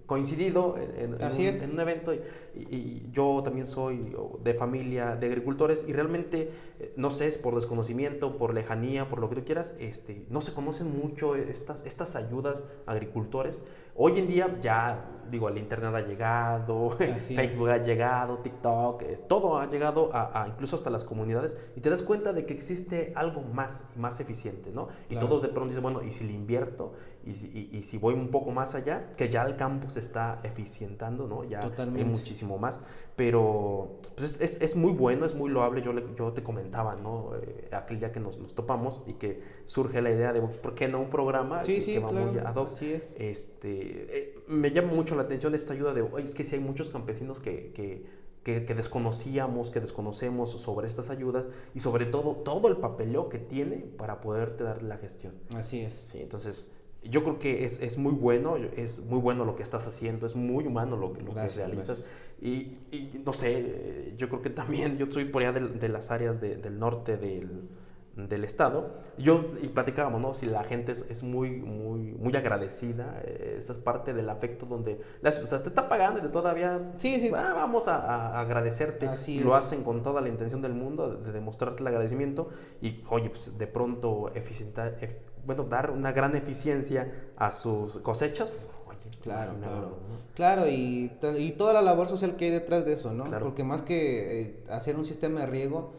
coincidido en, un, evento y, yo también soy de familia de agricultores y realmente, eh, no sé, es por desconocimiento, por lejanía, por lo que tú quieras, este, no se conocen mucho estas, estas ayudas agricultores. Hoy en día ya, digo, el Internet ha llegado, Facebook ha llegado, TikTok, eh, todo ha llegado a, incluso hasta las comunidades y te das cuenta de que existe algo más, más eficiente, ¿no? Y todos de pronto dicen, bueno, ¿y si le invierto? Y, y, si voy un poco más allá, que ya el campo se está eficientando, ¿no? Ya hay muchísimo más. Pero pues es, es, muy bueno, es muy loable. Yo, yo te comentaba, ¿no? Eh, aquel día que nos, nos, topamos y que surge la idea de, ¿por qué no un programa sí, sí, que va muy ad hoc? Así es. Este, eh, me llama mucho la atención esta ayuda de, es que si hay muchos campesinos que, que que, desconocíamos, que desconocemos sobre estas ayudas y sobre todo todo el papeleo que tiene para poderte dar la gestión. Así es. Sí, entonces yo creo que es, es, muy bueno, es muy bueno lo que estás haciendo, es muy humano lo, lo que realizas. Y, y, no sé, yo creo que también, yo soy por allá de, de las áreas de, del norte del, del Estado. Yo, y platicábamos, ¿no? Si la gente es, es muy, muy, muy agradecida, eh, esa es parte del afecto donde, o sea, te está pagando y todavía, sí, sí. Ah, vamos a, a agradecerte. Así Lo hacen con toda la intención del mundo de, demostrarte el agradecimiento y, oye, pues de pronto eficientar bueno, dar una gran eficiencia a sus cosechas, pues, Claro, claro. Claro, y, y, toda la labor social que hay detrás de eso, ¿no? Porque más que eh, hacer un sistema de riego,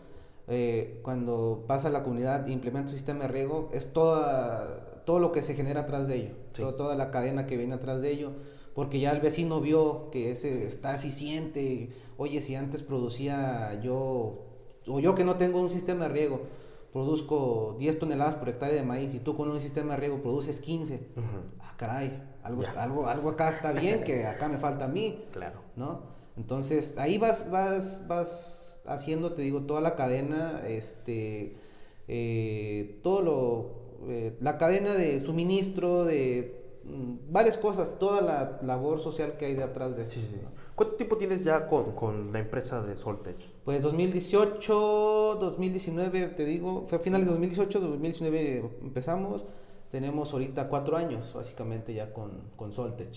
eh, cuando pasa la comunidad e implementa un sistema de riego, es toda, todo lo que se genera atrás de ello, toda la cadena que viene atrás de ello, porque ya el vecino vio que ese está eficiente, oye, si antes producía yo, o yo que no tengo un sistema de riego, produzco 10 toneladas por hectárea de maíz y tú con un sistema de riego produces 15. Ah, caray, algo, algo, algo acá está bien, que acá me falta a mí. Claro. ¿No? Entonces, ahí vas, vas, vas haciendo, te digo, toda la cadena, este, eh, todo lo, eh, la cadena de suministro, de mm, varias cosas, toda la labor social que hay detrás de eso. ¿Cuánto tiempo tienes ya con, con la empresa de Soltech? Pues 2018, 2019, te digo, fue a finales de 2018, 2019 empezamos. Tenemos ahorita cuatro años, básicamente, ya con, con Soltech.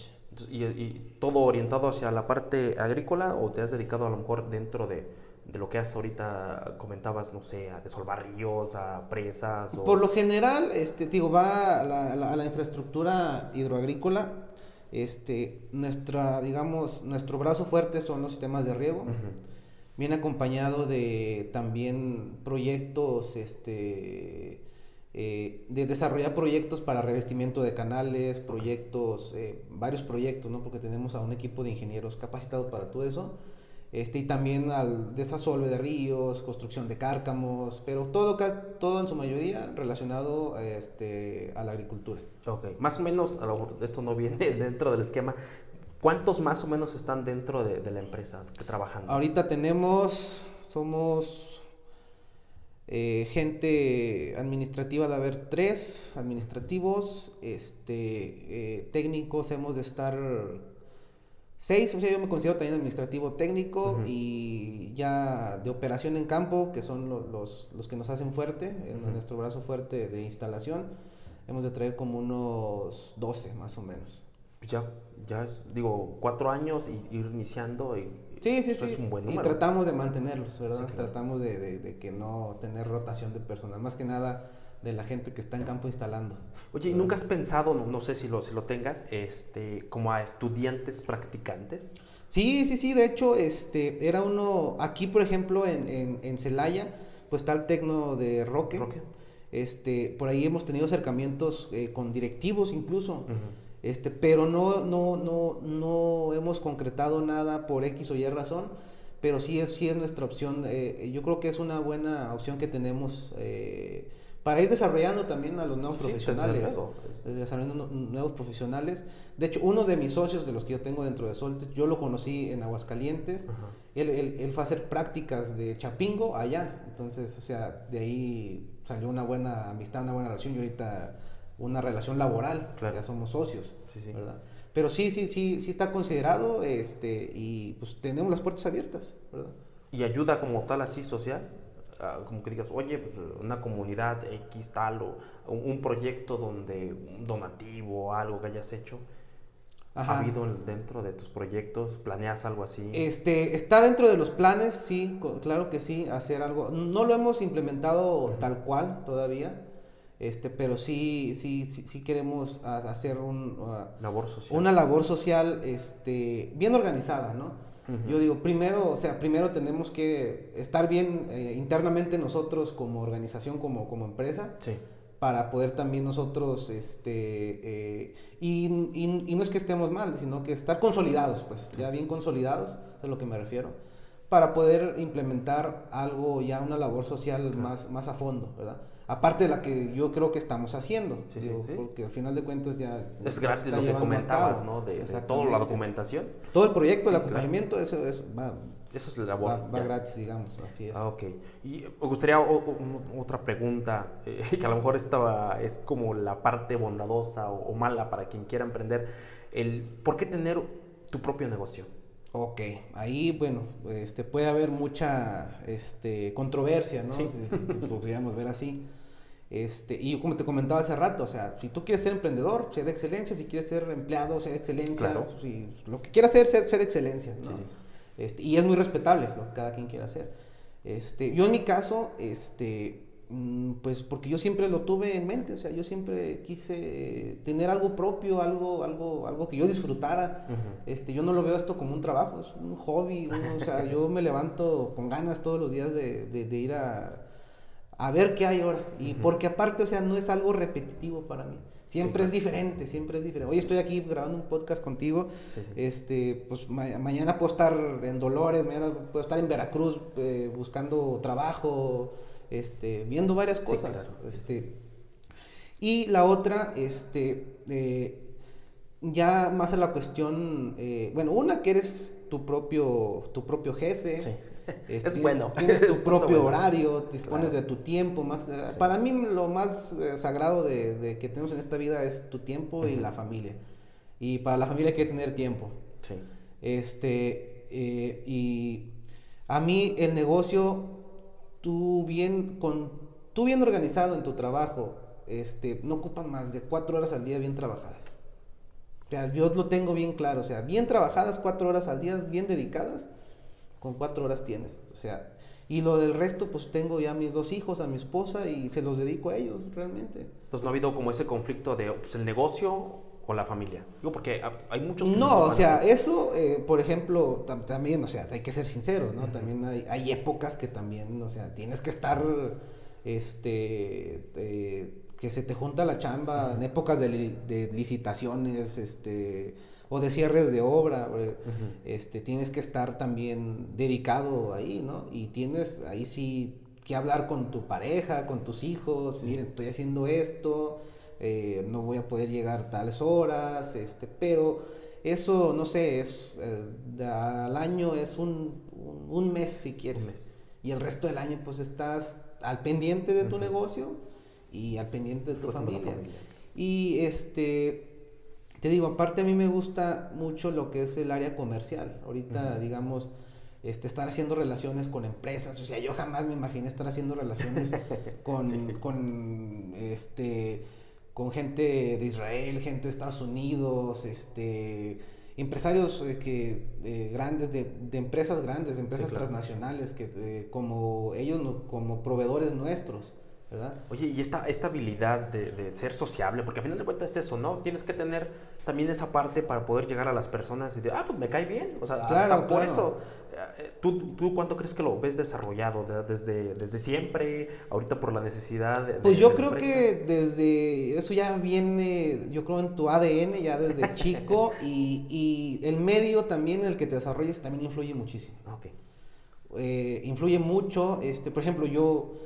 ¿Y, ¿Y, todo orientado hacia la parte agrícola o te has dedicado a lo mejor dentro de, de lo que has ahorita comentabas, no sé, a desolvar ríos, a presas? O... Por lo general, este, digo, va a la, a la infraestructura hidroagrícola este, nuestra, digamos, nuestro brazo fuerte son los sistemas de riego. Viene acompañado de también proyectos, este, eh, de desarrollar proyectos para revestimiento de canales, proyectos, eh, varios proyectos, ¿no? Porque tenemos a un equipo de ingenieros capacitados para todo eso este, y también al desasolve de ríos, construcción de cárcamos, pero todo, todo en su mayoría relacionado este, a la agricultura. Ok, más o menos, a lo mejor esto no viene dentro del esquema, ¿cuántos más o menos están dentro de, la empresa que trabajando? Ahorita tenemos, somos eh, gente administrativa de haber tres administrativos, este, eh, técnicos hemos de estar Seis, o sea, yo me considero también administrativo técnico y ya de operación en campo, que son los, los, que nos hacen fuerte, en nuestro brazo fuerte de instalación, hemos de traer como unos 12 más o menos. Pues ya, ya es, digo, cuatro años y ir iniciando y Sí, sí, sí. Es un buen número. Y tratamos de mantenerlos, ¿verdad? Tratamos de, de, de, que no tener rotación de personal. Más que nada, de la gente que está en campo instalando. Oye, ¿y nunca has pensado, no, sé si lo, si lo tengas, este, como a estudiantes practicantes? Sí, sí, sí, de hecho, este, era uno, aquí por ejemplo en, en, en Celaya, pues está el Tecno de Roque. Este, por ahí hemos tenido acercamientos eh, con directivos incluso. Este, pero no, no, no, no hemos concretado nada por X o Y razón, pero sí es, sí es nuestra opción. Eh, yo creo que es una buena opción que tenemos eh, para ir desarrollando también a los nuevos profesionales. Desarrollando nuevos profesionales. De hecho, uno de mis socios, de los que yo tengo dentro de Solte, yo lo conocí en Aguascalientes. Él, él, fue a hacer prácticas de Chapingo allá. Entonces, o sea, de ahí salió una buena amistad, una buena relación y ahorita una relación laboral. Ya somos socios, ¿verdad? Pero sí, sí, sí, sí está considerado este, y pues tenemos las puertas abiertas, ¿verdad? ¿Y ayuda como tal así social? Como que digas, oye, pues, una comunidad X tal o un, proyecto donde un donativo o algo que hayas hecho. ¿Ha habido dentro de tus proyectos? ¿Planeas algo así? Este, está dentro de los planes, sí, claro que sí, hacer algo. No lo hemos implementado tal cual todavía, este, pero sí, sí, sí, queremos hacer un, labor social. una labor social este, bien organizada, ¿no? Yo digo, primero, o sea, primero tenemos que estar bien eh, internamente nosotros como organización, como, como empresa, para poder también nosotros, este, eh, y, no es que estemos mal, sino que estar consolidados, pues, ya bien consolidados, es a lo que me refiero, para poder implementar algo, ya una labor social más, más a fondo, ¿verdad? Aparte de la que yo creo que estamos haciendo, porque al final de cuentas ya... Es gratis lo que comentabas, ¿no? De, toda la documentación. Todo el proyecto, el acompañamiento, eso es, va, eso es la Va, va gratis, digamos, así es. Ah, ok. Y me gustaría otra pregunta, eh, que a lo mejor esta es como la parte bondadosa o, mala para quien quiera emprender. El, ¿Por qué tener tu propio negocio? Ok, ahí, bueno, este, puede haber mucha este, controversia, ¿no? Si, podríamos ver así. Este, y como te comentaba hace rato, o sea, si tú quieres ser emprendedor, sé de excelencia, si quieres ser empleado, sé de excelencia, si, lo que quieras hacer, sé, de excelencia, ¿no? Este, y es muy respetable lo que cada quien quiera hacer. Este, yo en mi caso, este, mm, pues porque yo siempre lo tuve en mente, o sea, yo siempre quise tener algo propio, algo, algo, algo que yo disfrutara. este, yo no lo veo esto como un trabajo, es un hobby, o sea, yo me levanto con ganas todos los días de, de ir a a ver qué hay ahora. Y porque aparte, o sea, no es algo repetitivo para mí. Siempre es diferente, siempre es diferente. Hoy estoy aquí grabando un podcast contigo. este, pues mañana puedo estar en Dolores, mañana puedo estar en Veracruz eh, buscando trabajo, este, viendo varias cosas. Este, y la otra, este, eh, ya más a la cuestión, eh, bueno, una que eres tu propio, tu propio jefe es bueno. Tienes tu propio horario, dispones de tu tiempo. Más, Para mí lo más eh, sagrado de, que tenemos en esta vida es tu tiempo y la familia. Y para la familia hay que tener tiempo. Sí. Este, eh, y a mí el negocio, tú bien, con, tú bien organizado en tu trabajo, este, no ocupan más de cuatro horas al día bien trabajadas. O sea, yo lo tengo bien claro, o sea, bien trabajadas, cuatro horas al día, bien dedicadas, con cuatro horas tienes. O sea, y lo del resto, pues tengo ya mis dos hijos, a mi esposa y se los dedico a ellos realmente. Pues no ha habido como ese conflicto de pues, el negocio o la familia. Digo, porque hay muchos... no, o sea, eso, eh, por ejemplo, también, o sea, hay que ser sinceros, ¿no? También hay, hay, épocas que también, o sea, tienes que estar, este, eh, que se te junta la chamba, en épocas de, de licitaciones, este o de cierres de obra, este, tienes que estar también dedicado ahí, ¿no? Y tienes ahí sí que hablar con tu pareja, con tus hijos, miren, estoy haciendo esto, eh, no voy a poder llegar tales horas, este, pero eso, no sé, es eh, al año es un, un, mes si quieres. Y el resto del año pues estás al pendiente de tu negocio y al pendiente de tu familia. Y este te digo, aparte a mí me gusta mucho lo que es el área comercial. Ahorita, digamos, este, estar haciendo relaciones con empresas. O sea, yo jamás me imaginé estar haciendo relaciones con, con, este, con gente de Israel, gente de Estados Unidos, este, empresarios eh, que, eh, grandes, de, de, empresas grandes, de empresas transnacionales, que, eh, como ellos, como proveedores nuestros. Oye, y esta, esta habilidad de, ser sociable, porque al final de cuentas es eso, ¿no? Tienes que tener también esa parte para poder llegar a las personas y decir, ah, pues me cae bien. O sea, claro, por eso. Eh, ¿Tú, ¿Tú cuánto crees que lo ves desarrollado? ¿Desde, desde siempre? ¿Ahorita por la necesidad? De, pues yo creo que desde. Eso ya viene, yo creo, en tu ADN, ya desde chico. y, y, el medio también en el que te desarrolles también influye muchísimo. Okay. Eh, influye mucho. Este, por ejemplo, yo.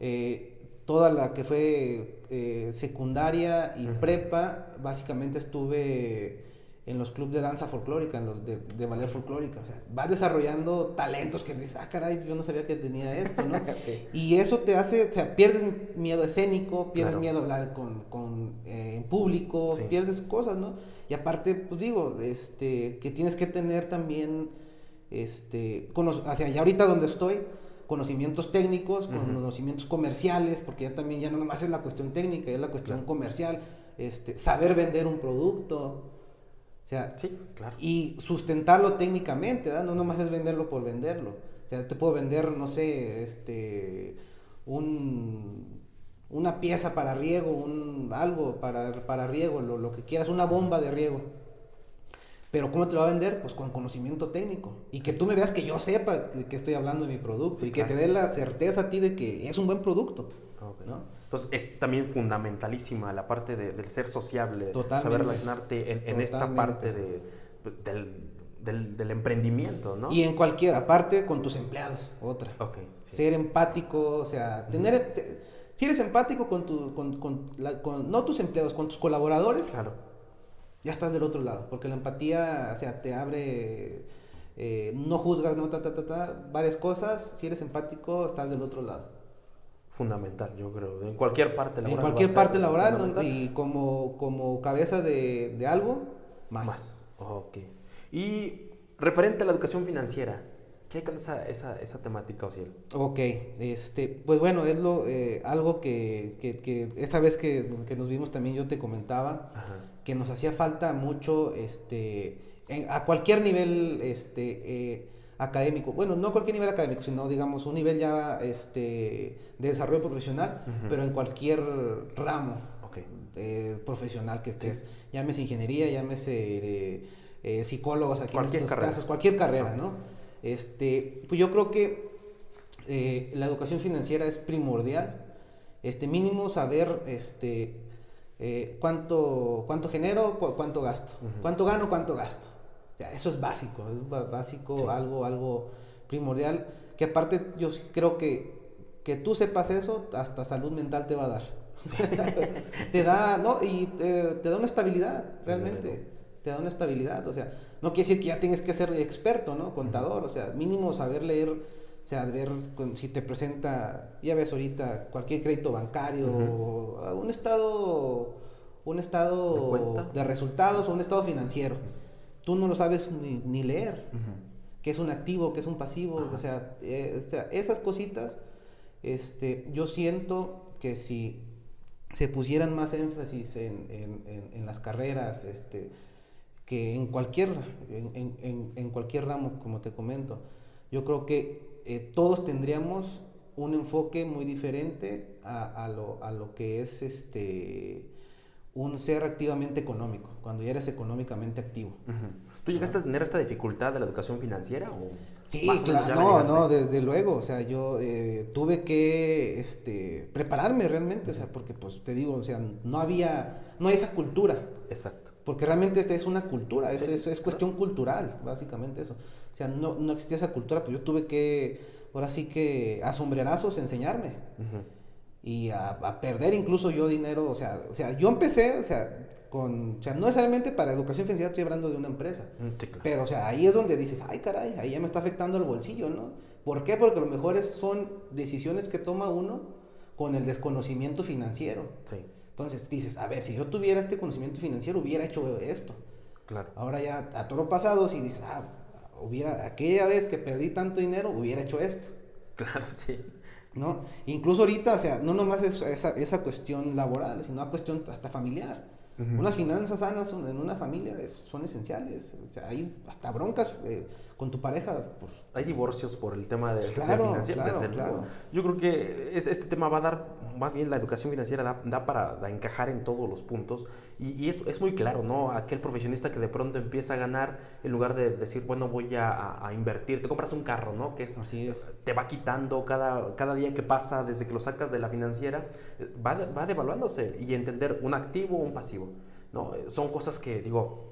Eh, toda la que fue eh, secundaria y prepa, básicamente estuve en los clubes de danza folclórica, en los de, de ballet folclórica. O sea, vas desarrollando talentos que dices, ah, caray, yo no sabía que tenía esto, ¿no? Y eso te hace, o sea, pierdes miedo escénico, pierdes miedo a hablar con, con eh, en público, pierdes cosas, ¿no? Y aparte, pues digo, este, que tienes que tener también, este, o sea, ya ahorita donde estoy, conocimientos técnicos, conocimientos comerciales, porque ya también ya no nomás es la cuestión técnica, es la cuestión comercial, este, saber vender un producto, o sea, sí, claro. y sustentarlo técnicamente, ¿verdad? no nomás es venderlo por venderlo, o sea, te puedo vender, no sé, este, un, una pieza para riego, un, algo para, para riego, lo, lo que quieras, una bomba de riego pero ¿cómo te lo va a vender? Pues con conocimiento técnico. Y que tú me veas que yo sepa que, estoy hablando de mi producto y que te dé la certeza a ti de que es un buen producto. ¿no? Entonces es también fundamentalísima la parte del ser sociable, saber relacionarte en, esta parte de, del, del, emprendimiento, ¿no? Y en cualquier, aparte con tus empleados, otra. Ser empático, o sea, tener si eres empático con, tu, con, con, no tus empleados, con tus colaboradores, claro. Ya estás del otro lado, porque la empatía, o sea, te abre, eh, no juzgas, no, ta, ta, ta, ta, varias cosas, si eres empático, estás del otro lado. Fundamental, yo creo, en cualquier parte laboral. En cualquier parte laboral, y como, como cabeza de, de algo, más. Más, ok. Y referente a la educación financiera, ¿Qué hay con esa, esa, esa temática, Ociel? Ok, este, pues bueno, es lo, eh, algo que, que, que, esa vez que, que, nos vimos también yo te comentaba, que nos hacía falta mucho, este, a cualquier nivel, este, eh, académico, bueno, no a cualquier nivel académico, sino digamos un nivel ya este, de desarrollo profesional, pero en cualquier ramo eh, profesional que estés, llámese ingeniería, llámese psicólogos aquí en estos casos, cualquier carrera, ¿no? Este, pues yo creo que eh, la educación financiera es primordial. Este, mínimo saber este, eh, cuánto, cuánto genero, cuánto gasto. Cuánto gano, cuánto gasto. eso es básico, es básico, algo, algo primordial. Que aparte yo creo que, que tú sepas eso, hasta salud mental te va a dar. te da, ¿no? Y te, da una estabilidad, realmente. Te da una estabilidad. O sea, no quiere decir que ya tienes que ser experto, ¿no? Contador, o sea, mínimo saber leer, sea, ver si te presenta, ya ves ahorita, cualquier crédito bancario, un estado, un estado ¿De, resultados o un estado financiero. Tú no lo sabes ni, leer, qué es un activo, qué es un pasivo, eh, o sea, esas cositas, este, yo siento que si se pusieran más énfasis en, en, en las carreras, este, que en cualquier, en cualquier ramo, como te comento, yo creo que eh, todos tendríamos un enfoque muy diferente a, a, lo, a, lo, que es este un ser activamente económico, cuando ya eres económicamente activo. ¿Tú llegaste a tener esta dificultad de la educación financiera? O sí, claro, no, no, desde luego, o sea, yo eh, tuve que este, prepararme realmente, o sea, porque pues te digo, o sea, no había, no hay esa cultura. Exacto. Porque realmente esta es una cultura, es, es, cuestión cultural, básicamente eso. O sea, no, no, existía esa cultura, pues yo tuve que, ahora sí que a sombrerazos enseñarme. Y a, a, perder incluso yo dinero, o sea, o sea, yo empecé, o sea, con, o sea, no necesariamente para educación financiera estoy hablando de una empresa. Mm, Pero, o sea, ahí es donde dices, ay, caray, ahí ya me está afectando el bolsillo, ¿no? ¿Por qué? Porque a lo mejor son decisiones que toma uno con el desconocimiento financiero. Sí. Entonces dices, a ver, si yo tuviera este conocimiento financiero, hubiera hecho esto. Claro. Ahora ya a todo lo pasado, si dices, ah, hubiera, aquella vez que perdí tanto dinero, hubiera hecho esto. Claro, sí. ¿No? Incluso ahorita, o sea, no nomás es esa, esa cuestión laboral, sino una cuestión hasta familiar. Unas finanzas sanas en una familia son esenciales. O sea, hay hasta broncas eh, con tu pareja. Hay divorcios por el tema de, pues claro, Claro, Yo creo que es, este tema va a dar, más bien la educación financiera da, da para encajar en todos los puntos. Y, y es, es, muy claro, ¿no? Aquel profesionista que de pronto empieza a ganar, en lugar de decir, bueno, voy a, a invertir, te compras un carro, ¿no? Que es, Así es. te va quitando cada, cada día que pasa, desde que lo sacas de la financiera, va, va devaluándose y entender un activo o un pasivo. ¿no? Son cosas que, digo,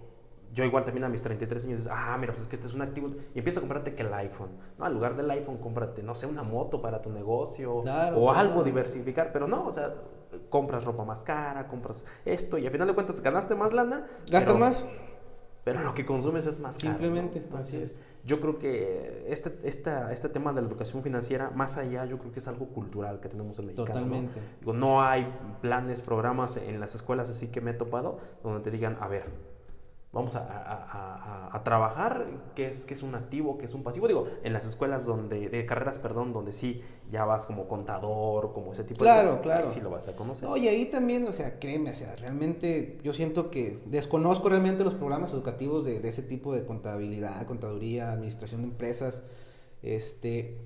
yo igual también a mis 33 años dices, ah, mira, pues es que este es un activo. Y empieza a comprarte que el iPhone. No, al lugar del iPhone, cómprate, no sé, una moto para tu negocio o algo diversificar. Pero no, o sea, compras ropa más cara, compras esto y al final de cuentas ganaste más lana. ¿Gastas más? Pero lo que consumes es más Simplemente, así es. Yo creo que este, esta, este tema de la educación financiera, más allá, yo creo que es algo cultural que tenemos en México. Totalmente. ¿no? Digo, no hay planes, programas en las escuelas así que me he topado donde te digan, a ver, vamos a, trabajar, qué es, qué es un activo, qué es un pasivo. Digo, en las escuelas donde, de carreras, perdón, donde sí ya vas como contador, como ese tipo de cosas, claro. sí lo vas a conocer. Oye, ahí también, o sea, créeme, o sea, realmente yo siento que desconozco realmente los programas educativos de, ese tipo de contabilidad, contaduría, administración de empresas, este...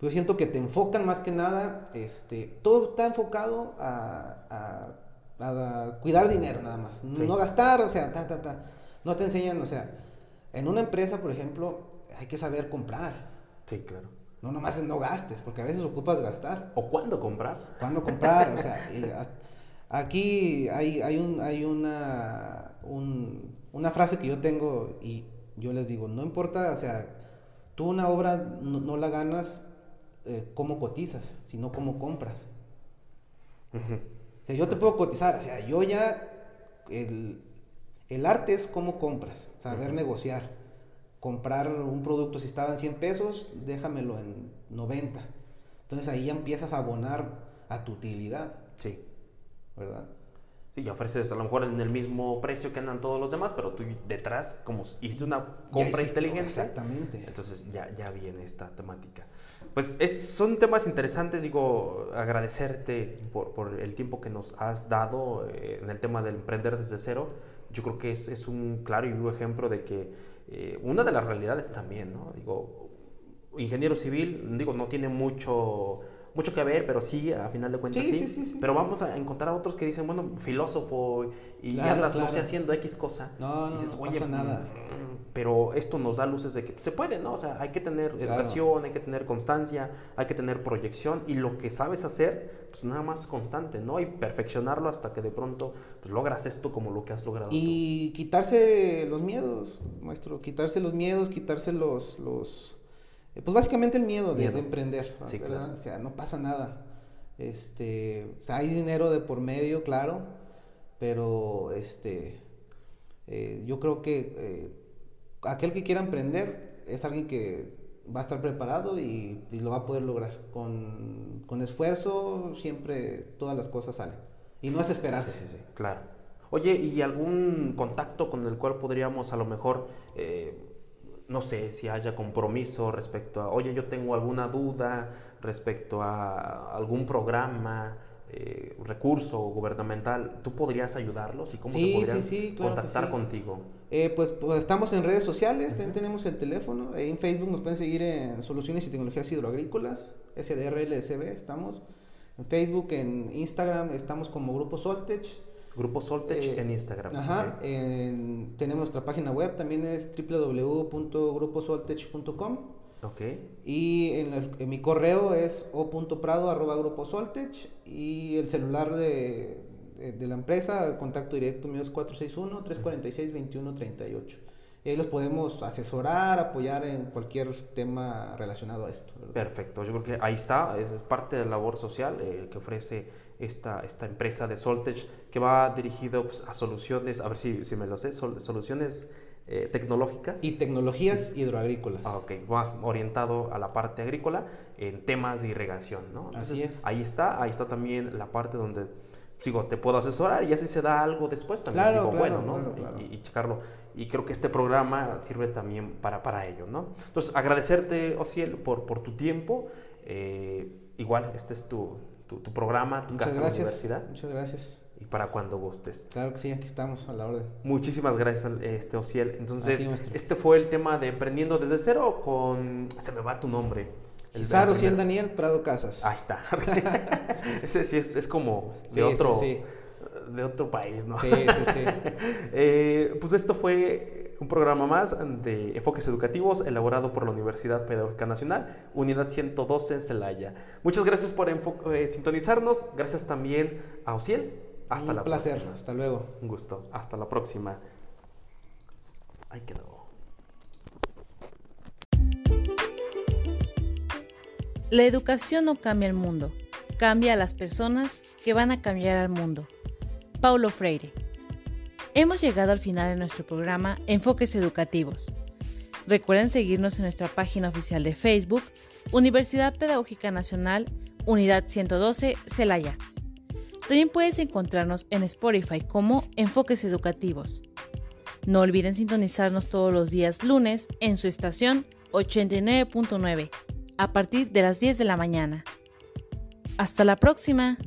Yo siento que te enfocan más que nada, este, todo está enfocado a a cuidar dinero nada más. No gastar, o sea, ta, ta, ta. No te enseñan, o sea, en una empresa, por ejemplo, hay que saber comprar. Sí, claro. No nomás no gastes, porque a veces ocupas gastar. ¿O cuándo comprar? ¿Cuándo comprar? o sea, aquí hay, hay, un, hay una, una frase que yo tengo y yo les digo, no importa, o sea, tú una obra no, la ganas eh, como cotizas, sino como compras. O sea, yo te puedo cotizar, o sea, yo ya, el, el arte es cómo compras, saber negociar. Comprar un producto, si estaba en 100 pesos, déjamelo en 90. Entonces ahí ya empiezas a abonar a tu utilidad. Sí. ¿Verdad? Sí, ya ofreces a lo mejor en el mismo precio que andan todos los demás, pero tú detrás, como hiciste una compra inteligente. Exactamente. Entonces ya, ya viene esta temática. Pues es, son temas interesantes, digo, agradecerte por, el tiempo que nos has dado eh, en el tema del emprender desde cero. Yo creo que es, es un claro y vivo ejemplo de que eh, una de las realidades también, ¿no? Digo, ingeniero civil, digo, no tiene mucho mucho que ver, pero sí, a final de cuentas sí. sí. sí, sí pero vamos a encontrar a otros que dicen, bueno, filósofo y ya andas, no sé, haciendo X cosa. No, no, no pasa nada. Mm, pero esto nos da luces de que se puede, ¿no? O sea, hay que tener educación, hay que tener constancia, hay que tener proyección y lo que sabes hacer, pues nada más constante, ¿no? Y perfeccionarlo hasta que de pronto pues, logras esto como lo que has logrado. Y quitarse los miedos, maestro, quitarse los miedos, quitarse los... los pues básicamente el miedo, De, emprender, sí, claro. O sea, no pasa nada. Este, hay dinero de por medio, claro, pero este, eh, yo creo que eh, aquel que quiera emprender es alguien que va a estar preparado y, lo va a poder lograr. Con, con, esfuerzo siempre todas las cosas salen. Y no es esperarse. Sí, sí, claro. Oye, ¿y algún contacto con el cual podríamos a lo mejor no sé si haya compromiso respecto a, oye, yo tengo alguna duda respecto a algún programa, eh, recurso gubernamental, ¿tú podrías ayudarlos y cómo sí, podrían sí, contactar contigo? Eh, pues, pues, estamos en redes sociales, tenemos el teléfono, en Facebook nos pueden seguir en Soluciones y Tecnologías Hidroagrícolas, SDRLSB estamos, en Facebook, en Instagram estamos como Grupo Soltech, Grupo Soltech eh, en Instagram. Ajá. tenemos nuestra página web, también es www.gruposoltech.com. Ok. Y en, mi correo es o.prado.gruposoltech y el celular de, de, la empresa, contacto directo mío es 461-346-2138. Y ahí los podemos asesorar, apoyar en cualquier tema relacionado a esto. Perfecto, yo creo que ahí está, es parte de la labor social eh, que ofrece esta, esta empresa de Soltech que va dirigido pues, a soluciones, a ver si, si me lo sé, soluciones eh, tecnológicas. Y tecnologías hidroagrícolas. Ah, ok, más orientado a la parte agrícola en temas de irrigación, ¿no? así es. Ahí está, ahí está también la parte donde, digo, te puedo asesorar y así se da algo después también. Claro, digo, bueno, ¿no? Y, y, checarlo. Y creo que este programa sirve también para, para ello, ¿no? Entonces, agradecerte, Ociel, por, por tu tiempo. Eh, igual, este es tu, tu, programa, tu casa gracias, universidad. Muchas gracias. Y para cuando gustes. Claro que sí, aquí estamos a la orden. Muchísimas gracias, este Ociel. Entonces, este fue el tema de Emprendiendo desde cero con... Se me va tu nombre. Gisar Ociel Daniel Prado Casas. Ahí está. Ese sí es, es como de otro... De otro país, ¿no? Sí, sí, sí. eh, pues esto fue un programa más de enfoques educativos elaborado por la Universidad Pedagógica Nacional, Unidad 112 en Celaya. Muchas gracias por eh, sintonizarnos. Gracias también a Ociel. Hasta un placer. Hasta luego. Un gusto. Hasta la próxima. Ahí quedó. La educación no cambia el mundo, cambia a las personas que van a cambiar al mundo. Paulo Freire. Hemos llegado al final de nuestro programa Enfoques Educativos. Recuerden seguirnos en nuestra página oficial de Facebook, Universidad Pedagógica Nacional, Unidad 112, Celaya. También puedes encontrarnos en Spotify como Enfoques Educativos. No olviden sintonizarnos todos los días lunes en su estación 89.9 a partir de las 10 de la mañana. Hasta la próxima.